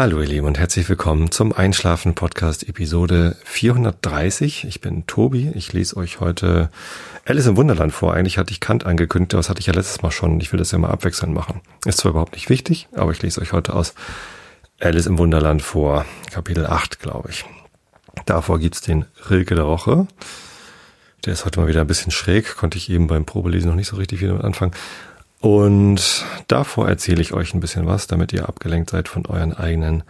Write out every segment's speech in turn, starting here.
Hallo ihr Lieben und herzlich willkommen zum Einschlafen Podcast Episode 430. Ich bin Tobi. Ich lese euch heute Alice im Wunderland vor. Eigentlich hatte ich Kant angekündigt, aber das hatte ich ja letztes Mal schon. Ich will das ja mal abwechselnd machen. Ist zwar überhaupt nicht wichtig, aber ich lese euch heute aus Alice im Wunderland vor. Kapitel 8, glaube ich. Davor gibt's den Rilke der Woche. Der ist heute mal wieder ein bisschen schräg. Konnte ich eben beim Probelesen noch nicht so richtig wieder mit anfangen. Und davor erzähle ich euch ein bisschen was, damit ihr abgelenkt seid von euren eigenen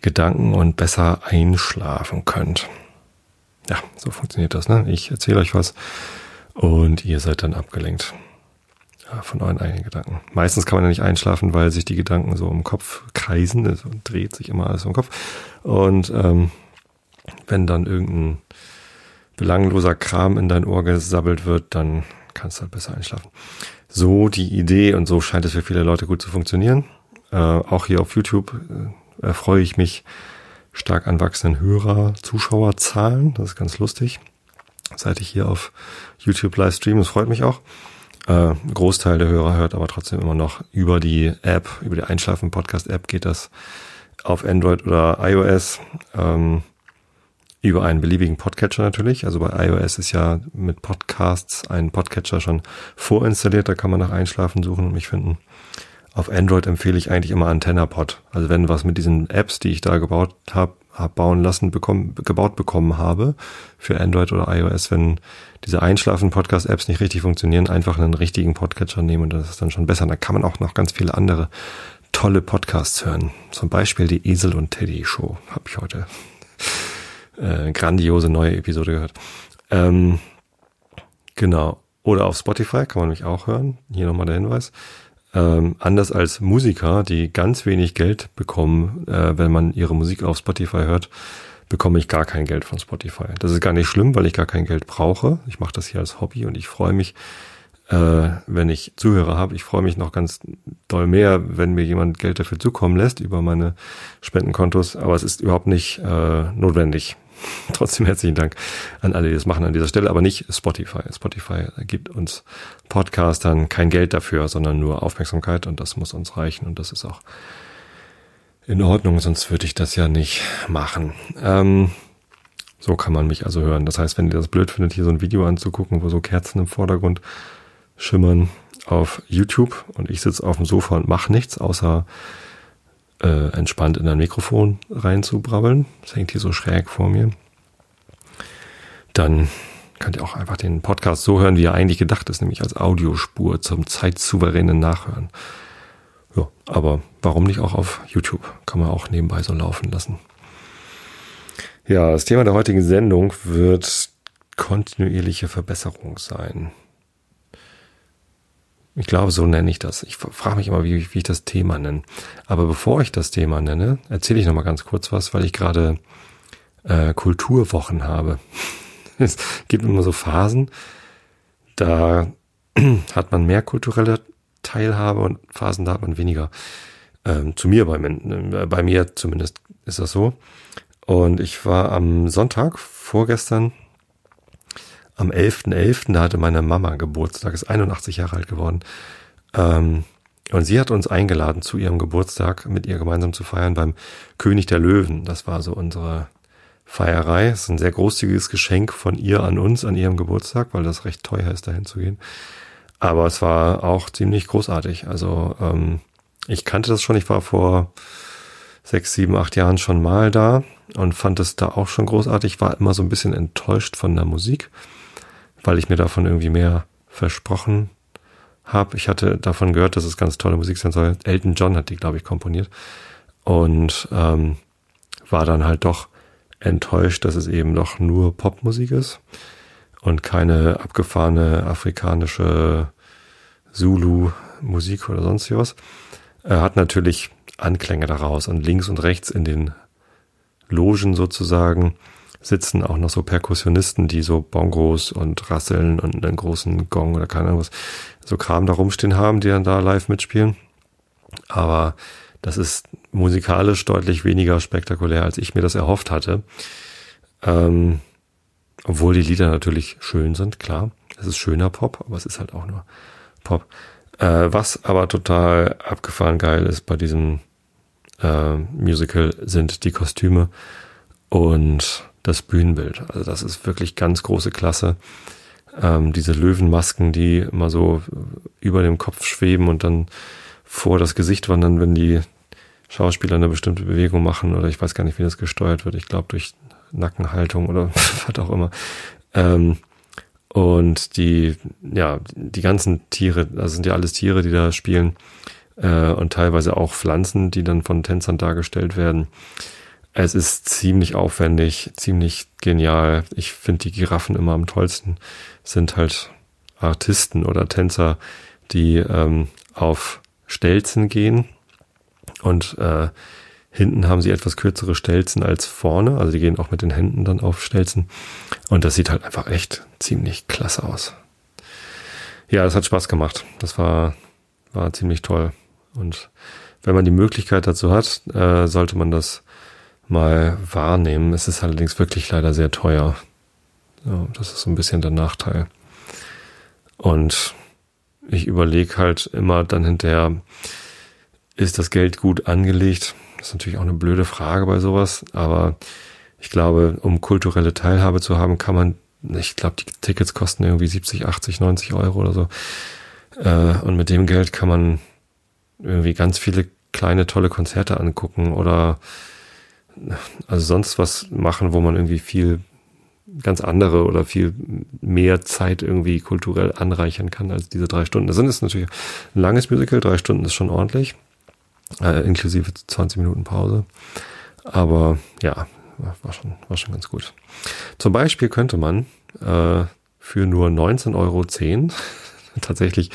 Gedanken und besser einschlafen könnt. Ja, so funktioniert das. Ne? Ich erzähle euch was und ihr seid dann abgelenkt von euren eigenen Gedanken. Meistens kann man ja nicht einschlafen, weil sich die Gedanken so im Kopf kreisen. Es dreht sich immer alles im Kopf. Und ähm, wenn dann irgendein belangloser Kram in dein Ohr gesabbelt wird, dann kannst du halt besser einschlafen so die Idee und so scheint es für viele Leute gut zu funktionieren. Äh, auch hier auf YouTube äh, erfreue ich mich stark an wachsenden Hörer, Zuschauerzahlen. Das ist ganz lustig. Seit ich hier auf YouTube live stream, das freut mich auch. Äh, Großteil der Hörer hört aber trotzdem immer noch über die App, über die Einschlafen-Podcast-App geht das auf Android oder iOS. Ähm, über einen beliebigen Podcatcher natürlich. Also bei iOS ist ja mit Podcasts ein Podcatcher schon vorinstalliert, da kann man nach Einschlafen suchen und mich finden. Auf Android empfehle ich eigentlich immer AntennaPod. Also wenn was mit diesen Apps, die ich da gebaut habe, hab bauen lassen, bekommen, gebaut bekommen habe für Android oder iOS, wenn diese Einschlafen-Podcast-Apps nicht richtig funktionieren, einfach einen richtigen Podcatcher nehmen und das ist dann schon besser. Da kann man auch noch ganz viele andere tolle Podcasts hören. Zum Beispiel die Esel und Teddy Show habe ich heute äh, grandiose neue Episode gehört. Ähm, genau. Oder auf Spotify kann man mich auch hören. Hier nochmal der Hinweis. Ähm, anders als Musiker, die ganz wenig Geld bekommen, äh, wenn man ihre Musik auf Spotify hört, bekomme ich gar kein Geld von Spotify. Das ist gar nicht schlimm, weil ich gar kein Geld brauche. Ich mache das hier als Hobby und ich freue mich, äh, wenn ich Zuhörer habe. Ich freue mich noch ganz doll mehr, wenn mir jemand Geld dafür zukommen lässt über meine Spendenkontos. Aber es ist überhaupt nicht äh, notwendig. Trotzdem herzlichen Dank an alle, die das machen an dieser Stelle, aber nicht Spotify. Spotify gibt uns Podcastern kein Geld dafür, sondern nur Aufmerksamkeit und das muss uns reichen und das ist auch in Ordnung, sonst würde ich das ja nicht machen. Ähm, so kann man mich also hören. Das heißt, wenn ihr das blöd findet, hier so ein Video anzugucken, wo so Kerzen im Vordergrund schimmern auf YouTube und ich sitze auf dem Sofa und mache nichts, außer äh, entspannt in ein Mikrofon reinzubrabbeln. Das hängt hier so schräg vor mir. Dann könnt ihr auch einfach den Podcast so hören, wie er eigentlich gedacht ist, nämlich als Audiospur zum zeitsouveränen Nachhören. Ja, aber warum nicht auch auf YouTube? Kann man auch nebenbei so laufen lassen. Ja, das Thema der heutigen Sendung wird kontinuierliche Verbesserung sein. Ich glaube, so nenne ich das. Ich frage mich immer, wie, wie ich das Thema nenne. Aber bevor ich das Thema nenne, erzähle ich noch mal ganz kurz was, weil ich gerade äh, Kulturwochen habe. es gibt immer so Phasen, da hat man mehr kulturelle Teilhabe und Phasen, da hat man weniger. Ähm, zu mir, bei, äh, bei mir zumindest ist das so. Und ich war am Sonntag vorgestern am 11.11., .11., da hatte meine Mama Geburtstag, ist 81 Jahre alt geworden. Ähm, und sie hat uns eingeladen, zu ihrem Geburtstag mit ihr gemeinsam zu feiern beim König der Löwen. Das war so unsere Feierei. Das ist ein sehr großzügiges Geschenk von ihr an uns an ihrem Geburtstag, weil das recht teuer ist, dahin zu gehen. Aber es war auch ziemlich großartig. Also ähm, ich kannte das schon. Ich war vor sechs, sieben, acht Jahren schon mal da und fand es da auch schon großartig. War immer so ein bisschen enttäuscht von der Musik weil ich mir davon irgendwie mehr versprochen habe. Ich hatte davon gehört, dass es ganz tolle Musik sein soll. Elton John hat die, glaube ich, komponiert. Und ähm, war dann halt doch enttäuscht, dass es eben doch nur Popmusik ist und keine abgefahrene afrikanische Zulu-Musik oder sonst was. Er hat natürlich Anklänge daraus und links und rechts in den Logen sozusagen sitzen auch noch so Perkussionisten, die so Bongos und Rasseln und einen großen Gong oder keine Ahnung was, so Kram da rumstehen haben, die dann da live mitspielen. Aber das ist musikalisch deutlich weniger spektakulär, als ich mir das erhofft hatte. Ähm, obwohl die Lieder natürlich schön sind, klar. Es ist schöner Pop, aber es ist halt auch nur Pop. Äh, was aber total abgefahren geil ist bei diesem äh, Musical sind die Kostüme und das Bühnenbild. Also das ist wirklich ganz große Klasse. Ähm, diese Löwenmasken, die immer so über dem Kopf schweben und dann vor das Gesicht wandern, wenn die Schauspieler eine bestimmte Bewegung machen oder ich weiß gar nicht, wie das gesteuert wird. Ich glaube durch Nackenhaltung oder was auch immer. Ähm, und die, ja, die ganzen Tiere, das sind ja alles Tiere, die da spielen, äh, und teilweise auch Pflanzen, die dann von Tänzern dargestellt werden. Es ist ziemlich aufwendig, ziemlich genial. Ich finde die Giraffen immer am tollsten. Sind halt Artisten oder Tänzer, die ähm, auf Stelzen gehen und äh, hinten haben sie etwas kürzere Stelzen als vorne. Also die gehen auch mit den Händen dann auf Stelzen. Und das sieht halt einfach echt ziemlich klasse aus. Ja, das hat Spaß gemacht. Das war, war ziemlich toll. Und wenn man die Möglichkeit dazu hat, äh, sollte man das mal wahrnehmen. Es ist allerdings wirklich leider sehr teuer. Ja, das ist so ein bisschen der Nachteil. Und ich überlege halt immer dann hinterher, ist das Geld gut angelegt? Das ist natürlich auch eine blöde Frage bei sowas, aber ich glaube, um kulturelle Teilhabe zu haben, kann man, ich glaube, die Tickets kosten irgendwie 70, 80, 90 Euro oder so. Äh, und mit dem Geld kann man irgendwie ganz viele kleine tolle Konzerte angucken oder also sonst was machen, wo man irgendwie viel ganz andere oder viel mehr Zeit irgendwie kulturell anreichern kann als diese drei Stunden. Das ist natürlich ein langes Musical, drei Stunden ist schon ordentlich, äh, inklusive 20 Minuten Pause. Aber ja, war schon, war schon ganz gut. Zum Beispiel könnte man äh, für nur 19,10 Euro tatsächlich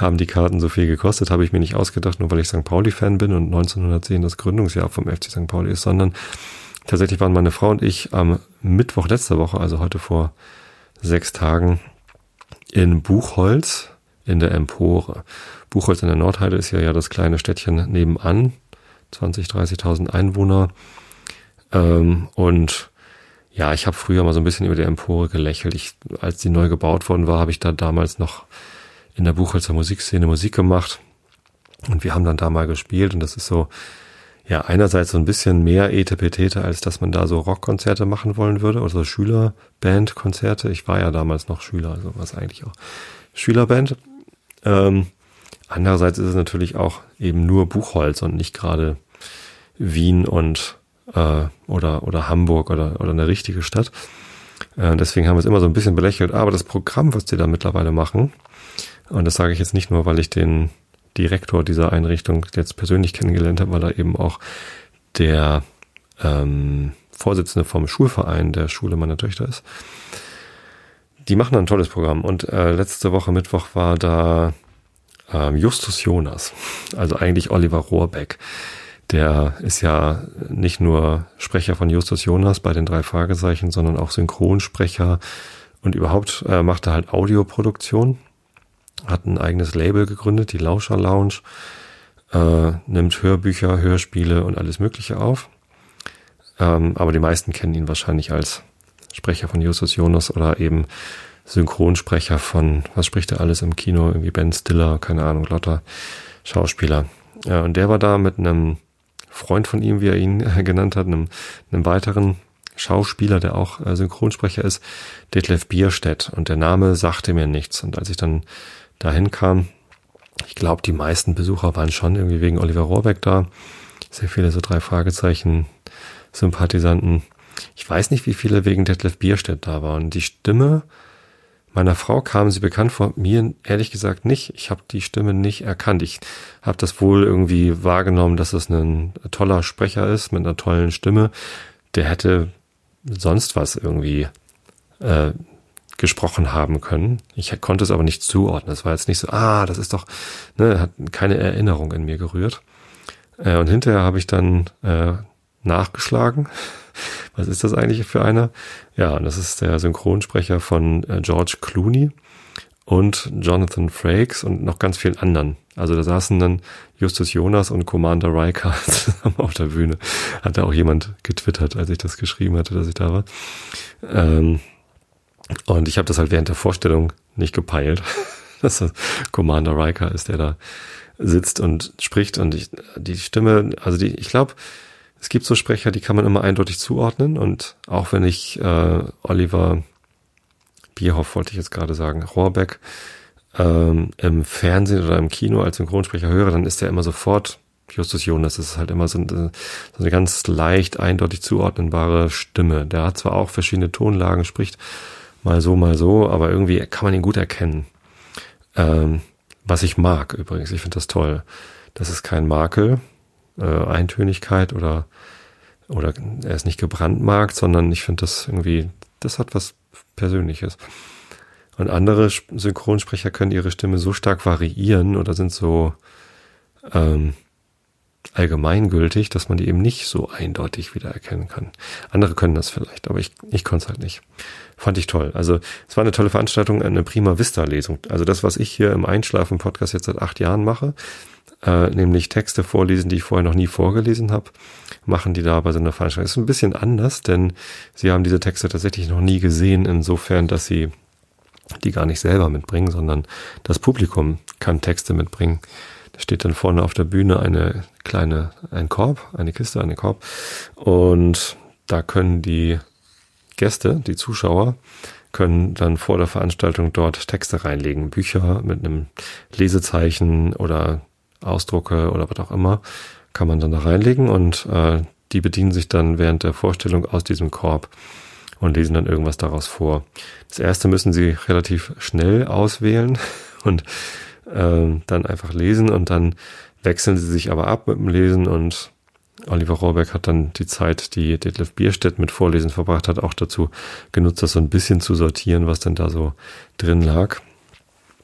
haben die Karten so viel gekostet, habe ich mir nicht ausgedacht, nur weil ich St. Pauli-Fan bin und 1910 das Gründungsjahr vom FC St. Pauli ist, sondern tatsächlich waren meine Frau und ich am Mittwoch letzter Woche, also heute vor sechs Tagen, in Buchholz in der Empore. Buchholz in der Nordheide ist ja, ja das kleine Städtchen nebenan, 20, 30.000 Einwohner. Ähm, und ja, ich habe früher mal so ein bisschen über die Empore gelächelt. Ich, als die neu gebaut worden war, habe ich da damals noch in der Buchholzer Musikszene Musik gemacht. Und wir haben dann da mal gespielt und das ist so, ja, einerseits so ein bisschen mehr Etepetete, als dass man da so Rockkonzerte machen wollen würde oder so Schülerbandkonzerte. Ich war ja damals noch Schüler, also was eigentlich auch Schülerband. Ähm, andererseits ist es natürlich auch eben nur Buchholz und nicht gerade Wien und äh, oder oder Hamburg oder oder eine richtige Stadt. Äh, deswegen haben wir es immer so ein bisschen belächelt. Aber das Programm, was die da mittlerweile machen, und das sage ich jetzt nicht nur, weil ich den Direktor dieser Einrichtung jetzt persönlich kennengelernt habe, weil er eben auch der ähm, Vorsitzende vom Schulverein der Schule meiner Töchter ist. Die machen ein tolles Programm. Und äh, letzte Woche Mittwoch war da ähm, Justus Jonas, also eigentlich Oliver Rohrbeck. Der ist ja nicht nur Sprecher von Justus Jonas bei den drei Fragezeichen, sondern auch Synchronsprecher und überhaupt äh, macht er halt Audioproduktion hat ein eigenes Label gegründet, die Lauscher Lounge, äh, nimmt Hörbücher, Hörspiele und alles Mögliche auf. Ähm, aber die meisten kennen ihn wahrscheinlich als Sprecher von Justus Jonas oder eben Synchronsprecher von, was spricht er alles im Kino, irgendwie Ben Stiller, keine Ahnung, lauter Schauspieler. Ja, und der war da mit einem Freund von ihm, wie er ihn äh, genannt hat, einem, einem weiteren Schauspieler, der auch äh, Synchronsprecher ist, Detlef Bierstedt. Und der Name sagte mir nichts. Und als ich dann dahin kam. Ich glaube, die meisten Besucher waren schon irgendwie wegen Oliver Rohrbeck da. Sehr viele so drei Fragezeichen Sympathisanten. Ich weiß nicht, wie viele wegen Detlef Bierstedt da waren. Die Stimme meiner Frau kam sie bekannt vor mir, ehrlich gesagt nicht. Ich habe die Stimme nicht erkannt. Ich habe das wohl irgendwie wahrgenommen, dass es ein toller Sprecher ist mit einer tollen Stimme. Der hätte sonst was irgendwie äh, gesprochen haben können. Ich konnte es aber nicht zuordnen. Es war jetzt nicht so, ah, das ist doch, ne, hat keine Erinnerung in mir gerührt. Äh, und hinterher habe ich dann äh, nachgeschlagen. Was ist das eigentlich für einer? Ja, das ist der Synchronsprecher von äh, George Clooney und Jonathan Frakes und noch ganz vielen anderen. Also da saßen dann Justus Jonas und Commander Riker zusammen auf der Bühne. Hat da auch jemand getwittert, als ich das geschrieben hatte, dass ich da war. Ähm, und ich habe das halt während der Vorstellung nicht gepeilt, dass das Commander Riker ist, der da sitzt und spricht und ich, die Stimme, also die, ich glaube, es gibt so Sprecher, die kann man immer eindeutig zuordnen und auch wenn ich äh, Oliver Bierhoff wollte ich jetzt gerade sagen, Rohrbeck ähm, im Fernsehen oder im Kino als Synchronsprecher höre, dann ist er immer sofort Justus Jonas. Das ist halt immer so eine, so eine ganz leicht eindeutig zuordnenbare Stimme. Der hat zwar auch verschiedene Tonlagen, spricht mal so, mal so, aber irgendwie kann man ihn gut erkennen. Ähm, was ich mag übrigens, ich finde das toll. Das ist kein Makel, äh, Eintönigkeit oder, oder er ist nicht gebrandmarkt, sondern ich finde das irgendwie, das hat was Persönliches. Und andere Synchronsprecher können ihre Stimme so stark variieren oder sind so ähm, allgemeingültig, dass man die eben nicht so eindeutig wiedererkennen kann. Andere können das vielleicht, aber ich, ich konnte es halt nicht. Fand ich toll. Also es war eine tolle Veranstaltung, eine prima Vista-Lesung. Also das, was ich hier im Einschlafen-Podcast jetzt seit acht Jahren mache, äh, nämlich Texte vorlesen, die ich vorher noch nie vorgelesen habe, machen die da bei so einer Veranstaltung. Ist ein bisschen anders, denn sie haben diese Texte tatsächlich noch nie gesehen, insofern, dass sie die gar nicht selber mitbringen, sondern das Publikum kann Texte mitbringen. Steht dann vorne auf der Bühne eine kleine, ein Korb, eine Kiste, eine Korb. Und da können die Gäste, die Zuschauer, können dann vor der Veranstaltung dort Texte reinlegen, Bücher mit einem Lesezeichen oder Ausdrucke oder was auch immer, kann man dann da reinlegen und äh, die bedienen sich dann während der Vorstellung aus diesem Korb und lesen dann irgendwas daraus vor. Das erste müssen sie relativ schnell auswählen und äh, dann einfach lesen und dann wechseln sie sich aber ab mit dem Lesen und Oliver Rohrbeck hat dann die Zeit, die Detlef Bierstedt mit Vorlesen verbracht hat, auch dazu genutzt, das so ein bisschen zu sortieren, was denn da so drin lag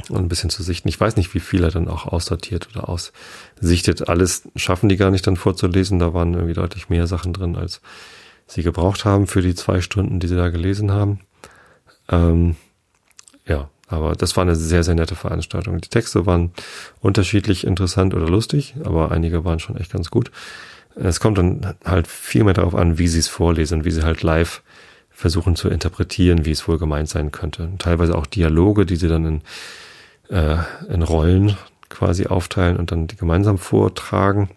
und ein bisschen zu sichten. Ich weiß nicht, wie viel er dann auch aussortiert oder aussichtet. Alles schaffen die gar nicht dann vorzulesen. Da waren irgendwie deutlich mehr Sachen drin, als sie gebraucht haben für die zwei Stunden, die sie da gelesen haben. Ähm, ja, aber das war eine sehr, sehr nette Veranstaltung. Die Texte waren unterschiedlich interessant oder lustig, aber einige waren schon echt ganz gut. Es kommt dann halt viel mehr darauf an, wie sie es vorlesen, wie sie halt live versuchen zu interpretieren, wie es wohl gemeint sein könnte. teilweise auch Dialoge, die sie dann in, äh, in Rollen quasi aufteilen und dann die gemeinsam vortragen.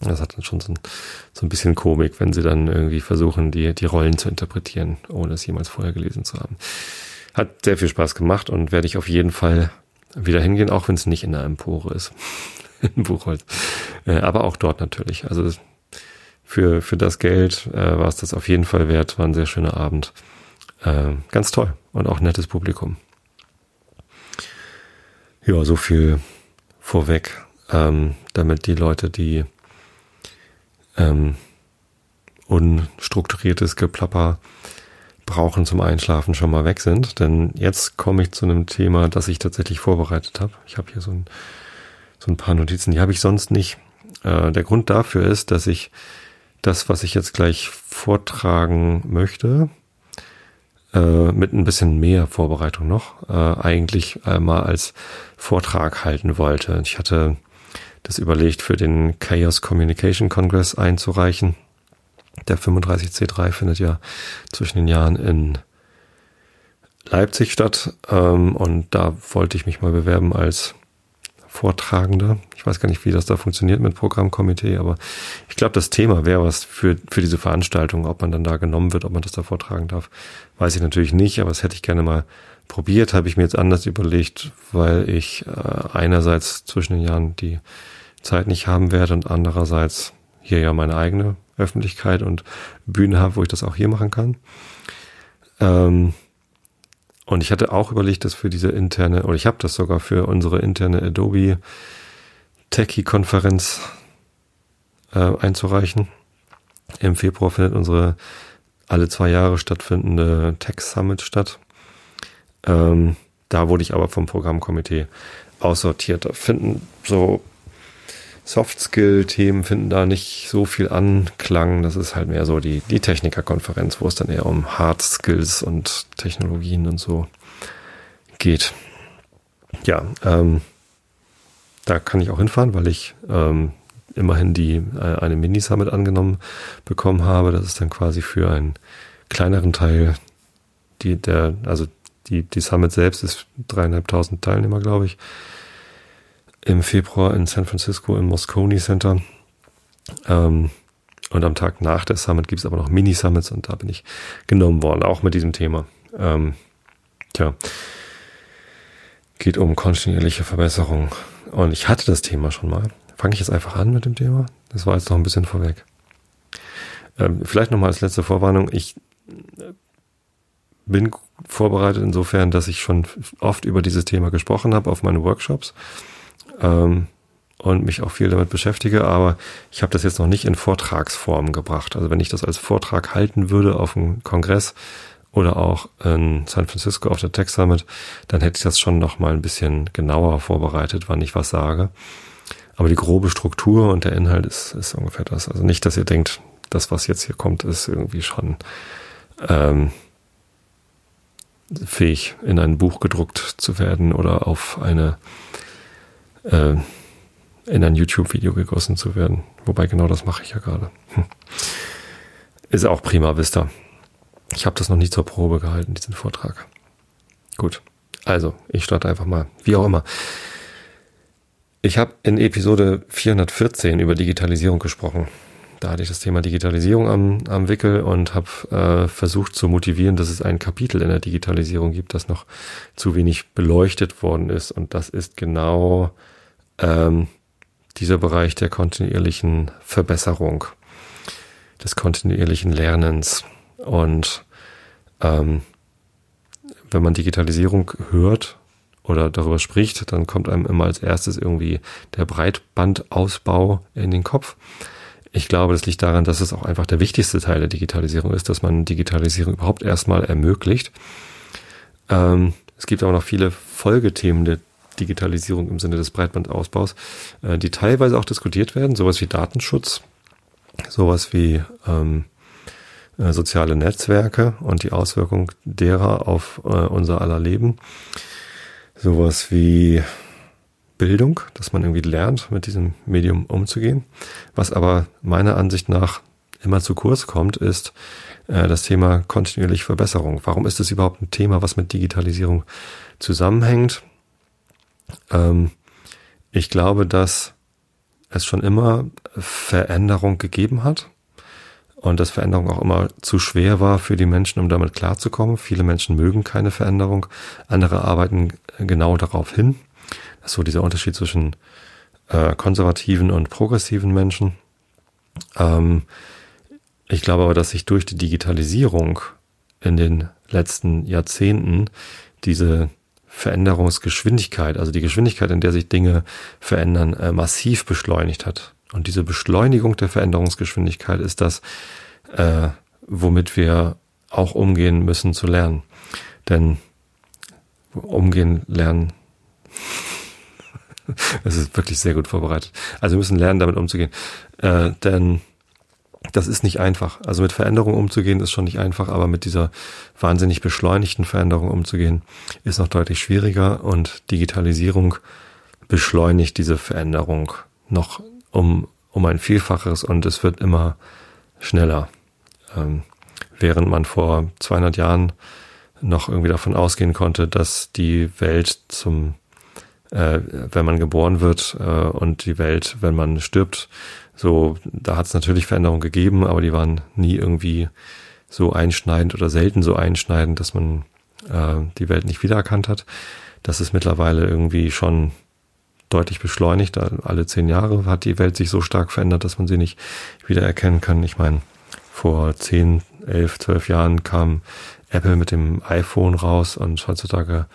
Das hat dann schon so ein, so ein bisschen Komik, wenn sie dann irgendwie versuchen, die, die Rollen zu interpretieren, ohne es jemals vorher gelesen zu haben. Hat sehr viel Spaß gemacht und werde ich auf jeden Fall wieder hingehen, auch wenn es nicht in der Empore ist. in Buchholz. Äh, aber auch dort natürlich. Also für, für das Geld äh, war es das auf jeden Fall wert. War ein sehr schöner Abend. Äh, ganz toll und auch nettes Publikum. Ja, so viel vorweg, ähm, damit die Leute, die ähm, unstrukturiertes Geplapper brauchen zum Einschlafen schon mal weg sind. Denn jetzt komme ich zu einem Thema, das ich tatsächlich vorbereitet habe. Ich habe hier so ein, so ein paar Notizen, die habe ich sonst nicht. Äh, der Grund dafür ist, dass ich das, was ich jetzt gleich vortragen möchte, äh, mit ein bisschen mehr Vorbereitung noch, äh, eigentlich mal als Vortrag halten wollte. Ich hatte das überlegt, für den Chaos Communication Congress einzureichen. Der 35C3 findet ja zwischen den Jahren in Leipzig statt. Ähm, und da wollte ich mich mal bewerben als Vortragender. Ich weiß gar nicht, wie das da funktioniert mit Programmkomitee, aber ich glaube, das Thema wäre was für, für diese Veranstaltung. Ob man dann da genommen wird, ob man das da vortragen darf, weiß ich natürlich nicht, aber das hätte ich gerne mal probiert. Habe ich mir jetzt anders überlegt, weil ich äh, einerseits zwischen den Jahren die Zeit nicht haben werde und andererseits hier ja meine eigene Öffentlichkeit und Bühne habe, wo ich das auch hier machen kann. Ähm, und ich hatte auch überlegt, das für diese interne, oder ich habe das sogar für unsere interne Adobe Techie-Konferenz äh, einzureichen. Im Februar findet unsere alle zwei Jahre stattfindende Tech Summit statt. Ähm, da wurde ich aber vom Programmkomitee aussortiert. Da finden so Soft-Skill-Themen finden da nicht so viel Anklang. Das ist halt mehr so die, die Technikerkonferenz, wo es dann eher um Hard Skills und Technologien und so geht. Ja, ähm, da kann ich auch hinfahren, weil ich ähm, immerhin die äh, eine Mini-Summit angenommen bekommen habe. Das ist dann quasi für einen kleineren Teil die der, also die, die Summit selbst ist dreieinhalbtausend Teilnehmer, glaube ich. Im Februar in San Francisco im Moscone Center. Ähm, und am Tag nach der Summit gibt es aber noch Mini-Summits und da bin ich genommen worden, auch mit diesem Thema. Ähm, tja, geht um kontinuierliche Verbesserung. Und ich hatte das Thema schon mal. Fange ich jetzt einfach an mit dem Thema? Das war jetzt noch ein bisschen vorweg. Ähm, vielleicht nochmal als letzte Vorwarnung. Ich äh, bin vorbereitet insofern, dass ich schon oft über dieses Thema gesprochen habe auf meinen Workshops ähm, und mich auch viel damit beschäftige, aber ich habe das jetzt noch nicht in Vortragsform gebracht. Also wenn ich das als Vortrag halten würde auf einem Kongress oder auch in San Francisco auf der Tech Summit, dann hätte ich das schon noch mal ein bisschen genauer vorbereitet, wann ich was sage. Aber die grobe Struktur und der Inhalt ist, ist ungefähr das. Also nicht, dass ihr denkt, das, was jetzt hier kommt, ist irgendwie schon ähm, fähig, in ein Buch gedruckt zu werden oder auf eine äh, in ein YouTube-Video gegossen zu werden. Wobei genau das mache ich ja gerade. Hm. Ist auch prima Vista. Ich habe das noch nie zur Probe gehalten, diesen Vortrag. Gut. Also, ich starte einfach mal. Wie auch immer. Ich habe in Episode 414 über Digitalisierung gesprochen. Da hatte ich das Thema Digitalisierung am, am Wickel und habe äh, versucht zu motivieren, dass es ein Kapitel in der Digitalisierung gibt, das noch zu wenig beleuchtet worden ist. Und das ist genau ähm, dieser Bereich der kontinuierlichen Verbesserung, des kontinuierlichen Lernens. Und ähm, wenn man Digitalisierung hört, oder darüber spricht, dann kommt einem immer als erstes irgendwie der Breitbandausbau in den Kopf. Ich glaube, das liegt daran, dass es auch einfach der wichtigste Teil der Digitalisierung ist, dass man Digitalisierung überhaupt erstmal ermöglicht. Ähm, es gibt aber noch viele Folgethemen der Digitalisierung im Sinne des Breitbandausbaus, äh, die teilweise auch diskutiert werden, sowas wie Datenschutz, sowas wie ähm, äh, soziale Netzwerke und die Auswirkung derer auf äh, unser aller Leben, sowas wie Bildung, dass man irgendwie lernt, mit diesem Medium umzugehen. Was aber meiner Ansicht nach immer zu kurz kommt, ist äh, das Thema kontinuierliche Verbesserung. Warum ist es überhaupt ein Thema, was mit Digitalisierung zusammenhängt? Ähm, ich glaube, dass es schon immer Veränderung gegeben hat und dass Veränderung auch immer zu schwer war für die Menschen, um damit klarzukommen. Viele Menschen mögen keine Veränderung, andere arbeiten genau darauf hin so dieser Unterschied zwischen äh, konservativen und progressiven Menschen. Ähm, ich glaube aber, dass sich durch die Digitalisierung in den letzten Jahrzehnten diese Veränderungsgeschwindigkeit, also die Geschwindigkeit, in der sich Dinge verändern, äh, massiv beschleunigt hat. Und diese Beschleunigung der Veränderungsgeschwindigkeit ist das, äh, womit wir auch umgehen müssen zu lernen. Denn umgehen lernen Es ist wirklich sehr gut vorbereitet. Also wir müssen lernen, damit umzugehen. Äh, denn das ist nicht einfach. Also mit Veränderung umzugehen ist schon nicht einfach, aber mit dieser wahnsinnig beschleunigten Veränderung umzugehen ist noch deutlich schwieriger und Digitalisierung beschleunigt diese Veränderung noch um, um ein Vielfaches und es wird immer schneller. Ähm, während man vor 200 Jahren noch irgendwie davon ausgehen konnte, dass die Welt zum äh, wenn man geboren wird äh, und die Welt, wenn man stirbt. So, da hat es natürlich Veränderungen gegeben, aber die waren nie irgendwie so einschneidend oder selten so einschneidend, dass man äh, die Welt nicht wiedererkannt hat. Das ist mittlerweile irgendwie schon deutlich beschleunigt. Alle zehn Jahre hat die Welt sich so stark verändert, dass man sie nicht wiedererkennen kann. Ich meine, vor zehn, elf, zwölf Jahren kam Apple mit dem iPhone raus und heutzutage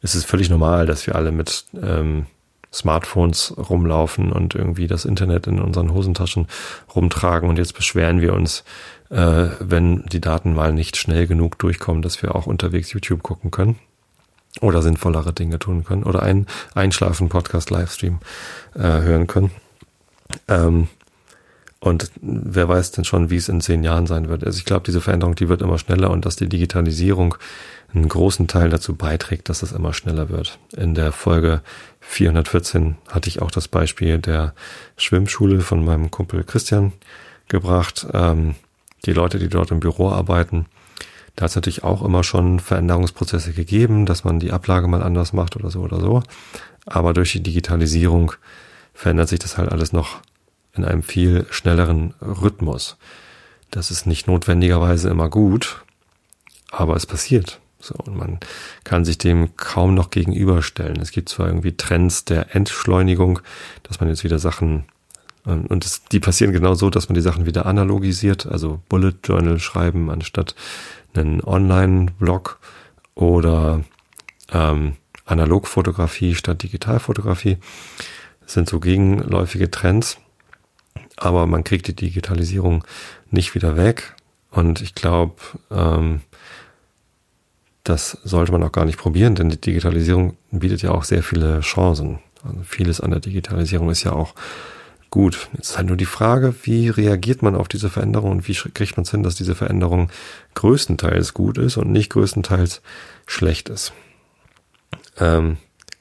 es ist völlig normal, dass wir alle mit ähm, Smartphones rumlaufen und irgendwie das Internet in unseren Hosentaschen rumtragen. Und jetzt beschweren wir uns, äh, wenn die Daten mal nicht schnell genug durchkommen, dass wir auch unterwegs YouTube gucken können oder sinnvollere Dinge tun können oder einen Einschlafen Podcast Livestream äh, hören können. Ähm, und wer weiß denn schon, wie es in zehn Jahren sein wird. Also ich glaube, diese Veränderung, die wird immer schneller und dass die Digitalisierung einen großen Teil dazu beiträgt, dass es immer schneller wird. In der Folge 414 hatte ich auch das Beispiel der Schwimmschule von meinem Kumpel Christian gebracht. Ähm, die Leute, die dort im Büro arbeiten, Da hat es natürlich auch immer schon Veränderungsprozesse gegeben, dass man die Ablage mal anders macht oder so oder so. Aber durch die Digitalisierung verändert sich das halt alles noch in einem viel schnelleren Rhythmus. Das ist nicht notwendigerweise immer gut, aber es passiert. So, und man kann sich dem kaum noch gegenüberstellen. Es gibt zwar irgendwie Trends der Entschleunigung, dass man jetzt wieder Sachen, ähm, und es, die passieren genau so, dass man die Sachen wieder analogisiert, also Bullet Journal schreiben anstatt einen Online-Blog oder ähm, Analogfotografie statt Digitalfotografie. Das sind so gegenläufige Trends, aber man kriegt die Digitalisierung nicht wieder weg. Und ich glaube, ähm, das sollte man auch gar nicht probieren, denn die Digitalisierung bietet ja auch sehr viele Chancen. Also vieles an der Digitalisierung ist ja auch gut. Jetzt ist halt nur die Frage, wie reagiert man auf diese Veränderung und wie kriegt man es hin, dass diese Veränderung größtenteils gut ist und nicht größtenteils schlecht ist. Ähm,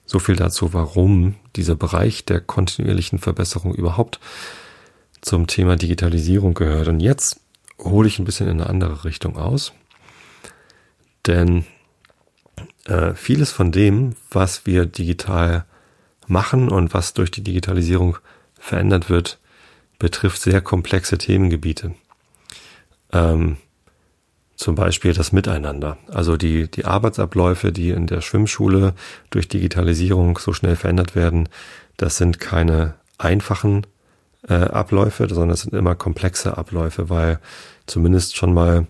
so viel dazu, warum dieser Bereich der kontinuierlichen Verbesserung überhaupt zum Thema Digitalisierung gehört. Und jetzt hole ich ein bisschen in eine andere Richtung aus. Denn äh, vieles von dem, was wir digital machen und was durch die Digitalisierung verändert wird, betrifft sehr komplexe Themengebiete. Ähm, zum Beispiel das Miteinander. Also die, die Arbeitsabläufe, die in der Schwimmschule durch Digitalisierung so schnell verändert werden, das sind keine einfachen äh, Abläufe, sondern es sind immer komplexe Abläufe, weil zumindest schon mal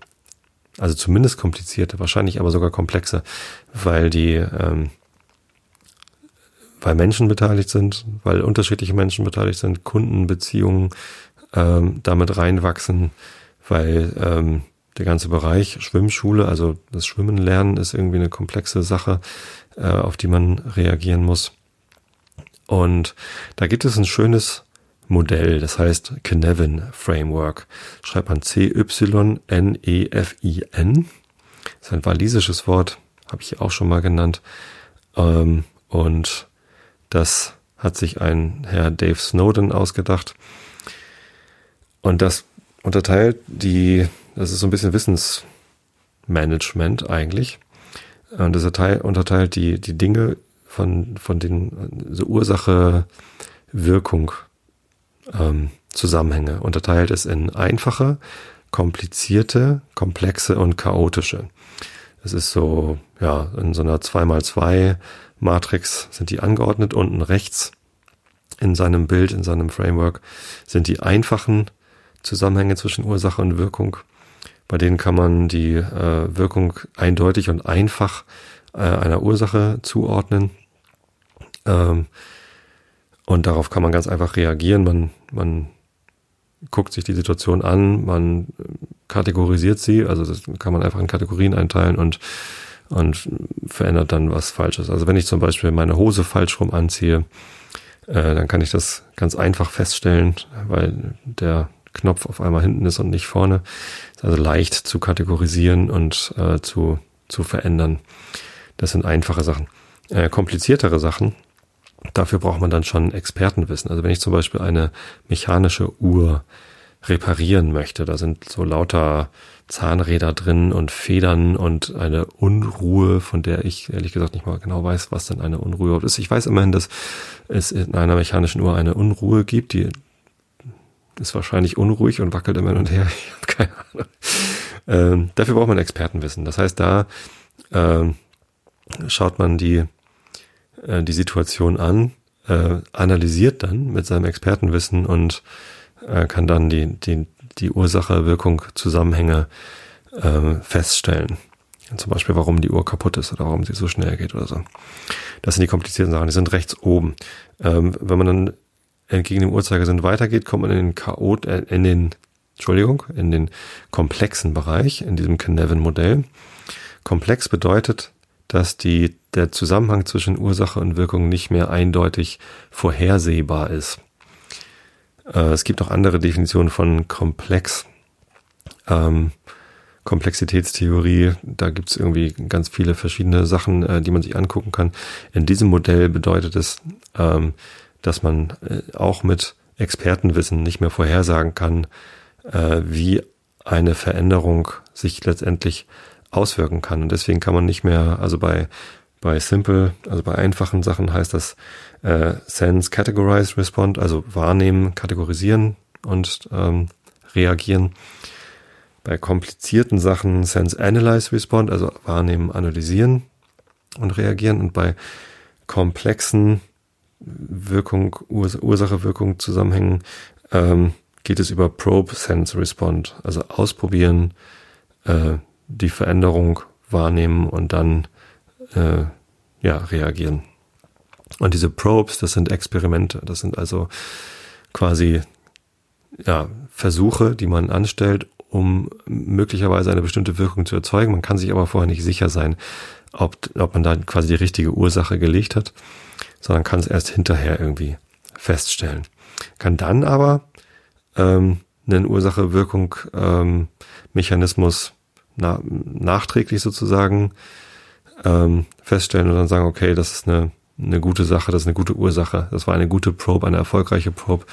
also zumindest komplizierte, wahrscheinlich aber sogar komplexe, weil die, ähm, weil Menschen beteiligt sind, weil unterschiedliche Menschen beteiligt sind, Kundenbeziehungen ähm, damit reinwachsen, weil ähm, der ganze Bereich Schwimmschule, also das Schwimmen lernen, ist irgendwie eine komplexe Sache, äh, auf die man reagieren muss. Und da gibt es ein schönes Modell, das heißt Cynefin Framework. Schreibt man C-Y-N-E-F-I-N. Das ist ein walisisches Wort, habe ich auch schon mal genannt. Ähm, und das hat sich ein Herr Dave Snowden ausgedacht. Und das unterteilt die, das ist so ein bisschen Wissensmanagement eigentlich. Und das unterteilt die, die Dinge von, von den so Ursache, Wirkung ähm, Zusammenhänge, unterteilt es in einfache, komplizierte, komplexe und chaotische. Es ist so, ja, in so einer 2x2 Matrix sind die angeordnet. Unten rechts in seinem Bild, in seinem Framework sind die einfachen Zusammenhänge zwischen Ursache und Wirkung. Bei denen kann man die äh, Wirkung eindeutig und einfach äh, einer Ursache zuordnen. Ähm, und darauf kann man ganz einfach reagieren. Man, man guckt sich die Situation an, man kategorisiert sie, also das kann man einfach in Kategorien einteilen und, und verändert dann was Falsches. Also wenn ich zum Beispiel meine Hose falsch rum anziehe, äh, dann kann ich das ganz einfach feststellen, weil der Knopf auf einmal hinten ist und nicht vorne. Ist also leicht zu kategorisieren und äh, zu, zu verändern. Das sind einfache Sachen. Äh, kompliziertere Sachen, Dafür braucht man dann schon Expertenwissen. Also wenn ich zum Beispiel eine mechanische Uhr reparieren möchte, da sind so lauter Zahnräder drin und Federn und eine Unruhe, von der ich ehrlich gesagt nicht mal genau weiß, was denn eine Unruhe ist. Ich weiß immerhin, dass es in einer mechanischen Uhr eine Unruhe gibt, die ist wahrscheinlich unruhig und wackelt immer hin und her. Ich habe keine Ahnung. Ähm, dafür braucht man Expertenwissen. Das heißt, da ähm, schaut man die äh, die Situation an, äh, analysiert dann mit seinem Expertenwissen und äh, kann dann die, die, die Ursache, Wirkung, Zusammenhänge äh, feststellen. Zum Beispiel, warum die Uhr kaputt ist oder warum sie so schnell geht oder so. Das sind die komplizierten Sachen, die sind rechts oben. Ähm, wenn man dann entgegen dem Uhrzeigersinn weitergeht, kommt man in den Chaot, äh, in den, Entschuldigung, in den komplexen Bereich, in diesem Cynefin-Modell. Komplex bedeutet, dass die, der Zusammenhang zwischen Ursache und Wirkung nicht mehr eindeutig vorhersehbar ist. Äh, es gibt auch andere Definitionen von komplex. Ähm, Komplexitätstheorie, da gibt es irgendwie ganz viele verschiedene Sachen, äh, die man sich angucken kann. In diesem Modell bedeutet es, ähm, dass man äh, auch mit Expertenwissen nicht mehr vorhersagen kann, äh, wie eine Veränderung sich letztendlich auswirken kann. Und deswegen kann man nicht mehr, also bei, bei simple, also bei einfachen Sachen heißt das äh, sense, categorize, respond, also wahrnehmen, kategorisieren und ähm, reagieren. Bei komplizierten Sachen sense, analyze, respond, also wahrnehmen, analysieren und reagieren. Und bei komplexen Wirkung, Ursache, Wirkung, Zusammenhängen ähm, geht es über Probe, Sense, Respond. Also ausprobieren, äh, die Veränderung wahrnehmen und dann äh, ja reagieren. Und diese Probes, das sind Experimente, das sind also quasi ja, Versuche, die man anstellt, um möglicherweise eine bestimmte Wirkung zu erzeugen. Man kann sich aber vorher nicht sicher sein, ob, ob man da quasi die richtige Ursache gelegt hat, sondern kann es erst hinterher irgendwie feststellen. Kann dann aber ähm, einen Ursache-Wirkung-Mechanismus ähm, na, nachträglich sozusagen ähm, feststellen und dann sagen, okay, das ist eine, eine gute Sache, das ist eine gute Ursache, das war eine gute Probe, eine erfolgreiche Probe,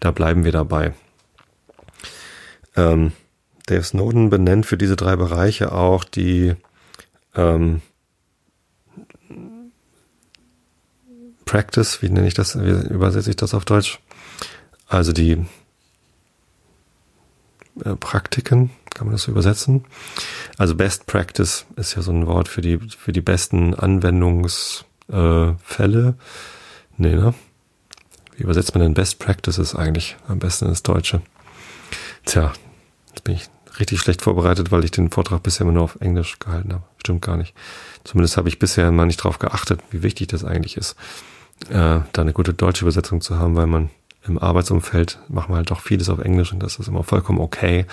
da bleiben wir dabei. Ähm, Dave Snowden benennt für diese drei Bereiche auch die ähm, Practice, wie nenne ich das, wie übersetze ich das auf Deutsch? Also die äh, Praktiken, kann man das so übersetzen? Also Best Practice ist ja so ein Wort für die, für die besten Anwendungsfälle. Äh, nee, ne? Wie übersetzt man denn Best Practices eigentlich am besten ins Deutsche? Tja, jetzt bin ich richtig schlecht vorbereitet, weil ich den Vortrag bisher immer nur auf Englisch gehalten habe. Stimmt gar nicht. Zumindest habe ich bisher mal nicht drauf geachtet, wie wichtig das eigentlich ist, äh, da eine gute deutsche Übersetzung zu haben, weil man im Arbeitsumfeld machen wir halt doch vieles auf Englisch und das ist immer vollkommen okay.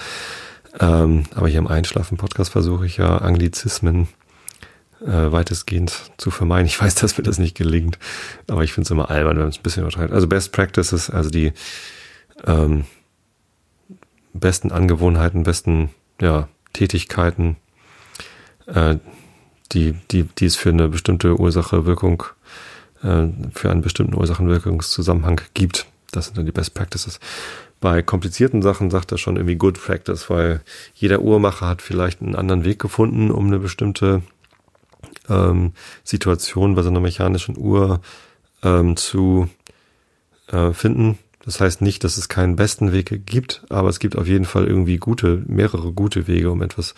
Ähm, aber hier im Einschlafen-Podcast versuche ich ja Anglizismen äh, weitestgehend zu vermeiden. Ich weiß, dass mir das nicht gelingt, aber ich finde es immer albern, wenn man es ein bisschen übertreibt. Also Best Practices, also die ähm, besten Angewohnheiten, besten ja, Tätigkeiten, äh, die, die, die es für eine bestimmte Ursache, Wirkung, äh, für einen bestimmten Ursachen-Wirkungszusammenhang gibt. Das sind dann die Best Practices. Bei komplizierten Sachen sagt er schon irgendwie Good Practice, weil jeder Uhrmacher hat vielleicht einen anderen Weg gefunden, um eine bestimmte ähm, Situation bei so einer mechanischen Uhr ähm, zu äh, finden. Das heißt nicht, dass es keinen besten Weg gibt, aber es gibt auf jeden Fall irgendwie gute, mehrere gute Wege, um etwas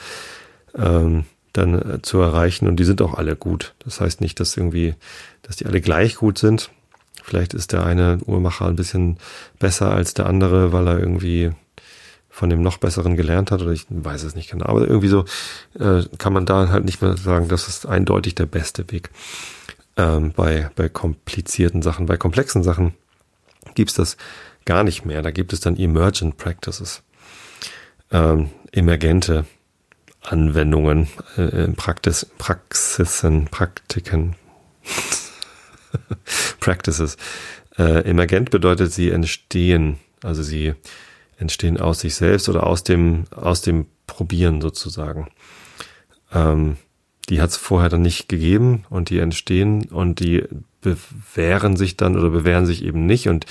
ähm, dann äh, zu erreichen. Und die sind auch alle gut. Das heißt nicht, dass irgendwie, dass die alle gleich gut sind. Vielleicht ist der eine Uhrmacher ein bisschen besser als der andere, weil er irgendwie von dem noch besseren gelernt hat oder ich weiß es nicht genau. Aber irgendwie so äh, kann man da halt nicht mehr sagen, das ist eindeutig der beste Weg. Ähm, bei, bei komplizierten Sachen, bei komplexen Sachen gibt's das gar nicht mehr. Da gibt es dann Emergent Practices, ähm, emergente Anwendungen, äh, Praxis, Praxisen, Praktiken. Practices. Äh, emergent bedeutet, sie entstehen, also sie entstehen aus sich selbst oder aus dem, aus dem Probieren sozusagen. Ähm, die hat es vorher dann nicht gegeben und die entstehen und die bewähren sich dann oder bewähren sich eben nicht und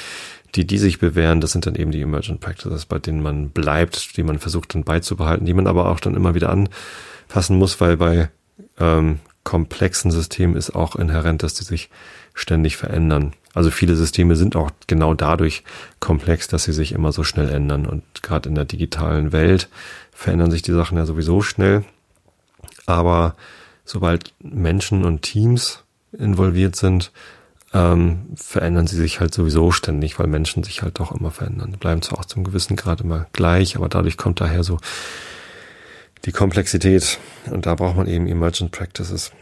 die, die sich bewähren, das sind dann eben die Emergent Practices, bei denen man bleibt, die man versucht dann beizubehalten, die man aber auch dann immer wieder anpassen muss, weil bei ähm, komplexen Systemen ist auch inhärent, dass die sich ständig verändern. Also viele Systeme sind auch genau dadurch komplex, dass sie sich immer so schnell ändern. Und gerade in der digitalen Welt verändern sich die Sachen ja sowieso schnell. Aber sobald Menschen und Teams involviert sind, ähm, verändern sie sich halt sowieso ständig, weil Menschen sich halt auch immer verändern. Bleiben zwar auch zum gewissen Grad immer gleich, aber dadurch kommt daher so die Komplexität. Und da braucht man eben Emergent Practices.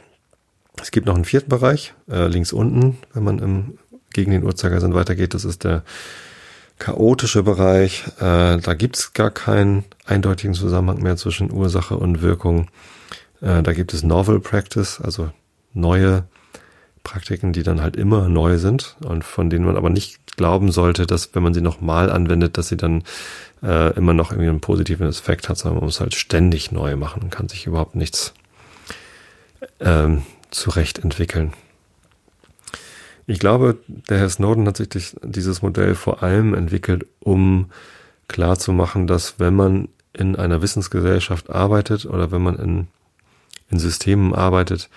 Es gibt noch einen vierten Bereich, äh, links unten, wenn man im, gegen den Uhrzeigersinn weitergeht. Das ist der chaotische Bereich. Äh, da gibt's gar keinen eindeutigen Zusammenhang mehr zwischen Ursache und Wirkung. Äh, da gibt es Novel Practice, also neue Praktiken, die dann halt immer neu sind und von denen man aber nicht glauben sollte, dass wenn man sie nochmal anwendet, dass sie dann äh, immer noch irgendwie einen positiven Effekt hat, sondern man muss halt ständig neu machen und kann sich überhaupt nichts ähm, zurecht entwickeln. Ich glaube, der Herr Snowden hat sich dieses Modell vor allem entwickelt, um klarzumachen, dass wenn man in einer Wissensgesellschaft arbeitet oder wenn man in in Systemen arbeitet,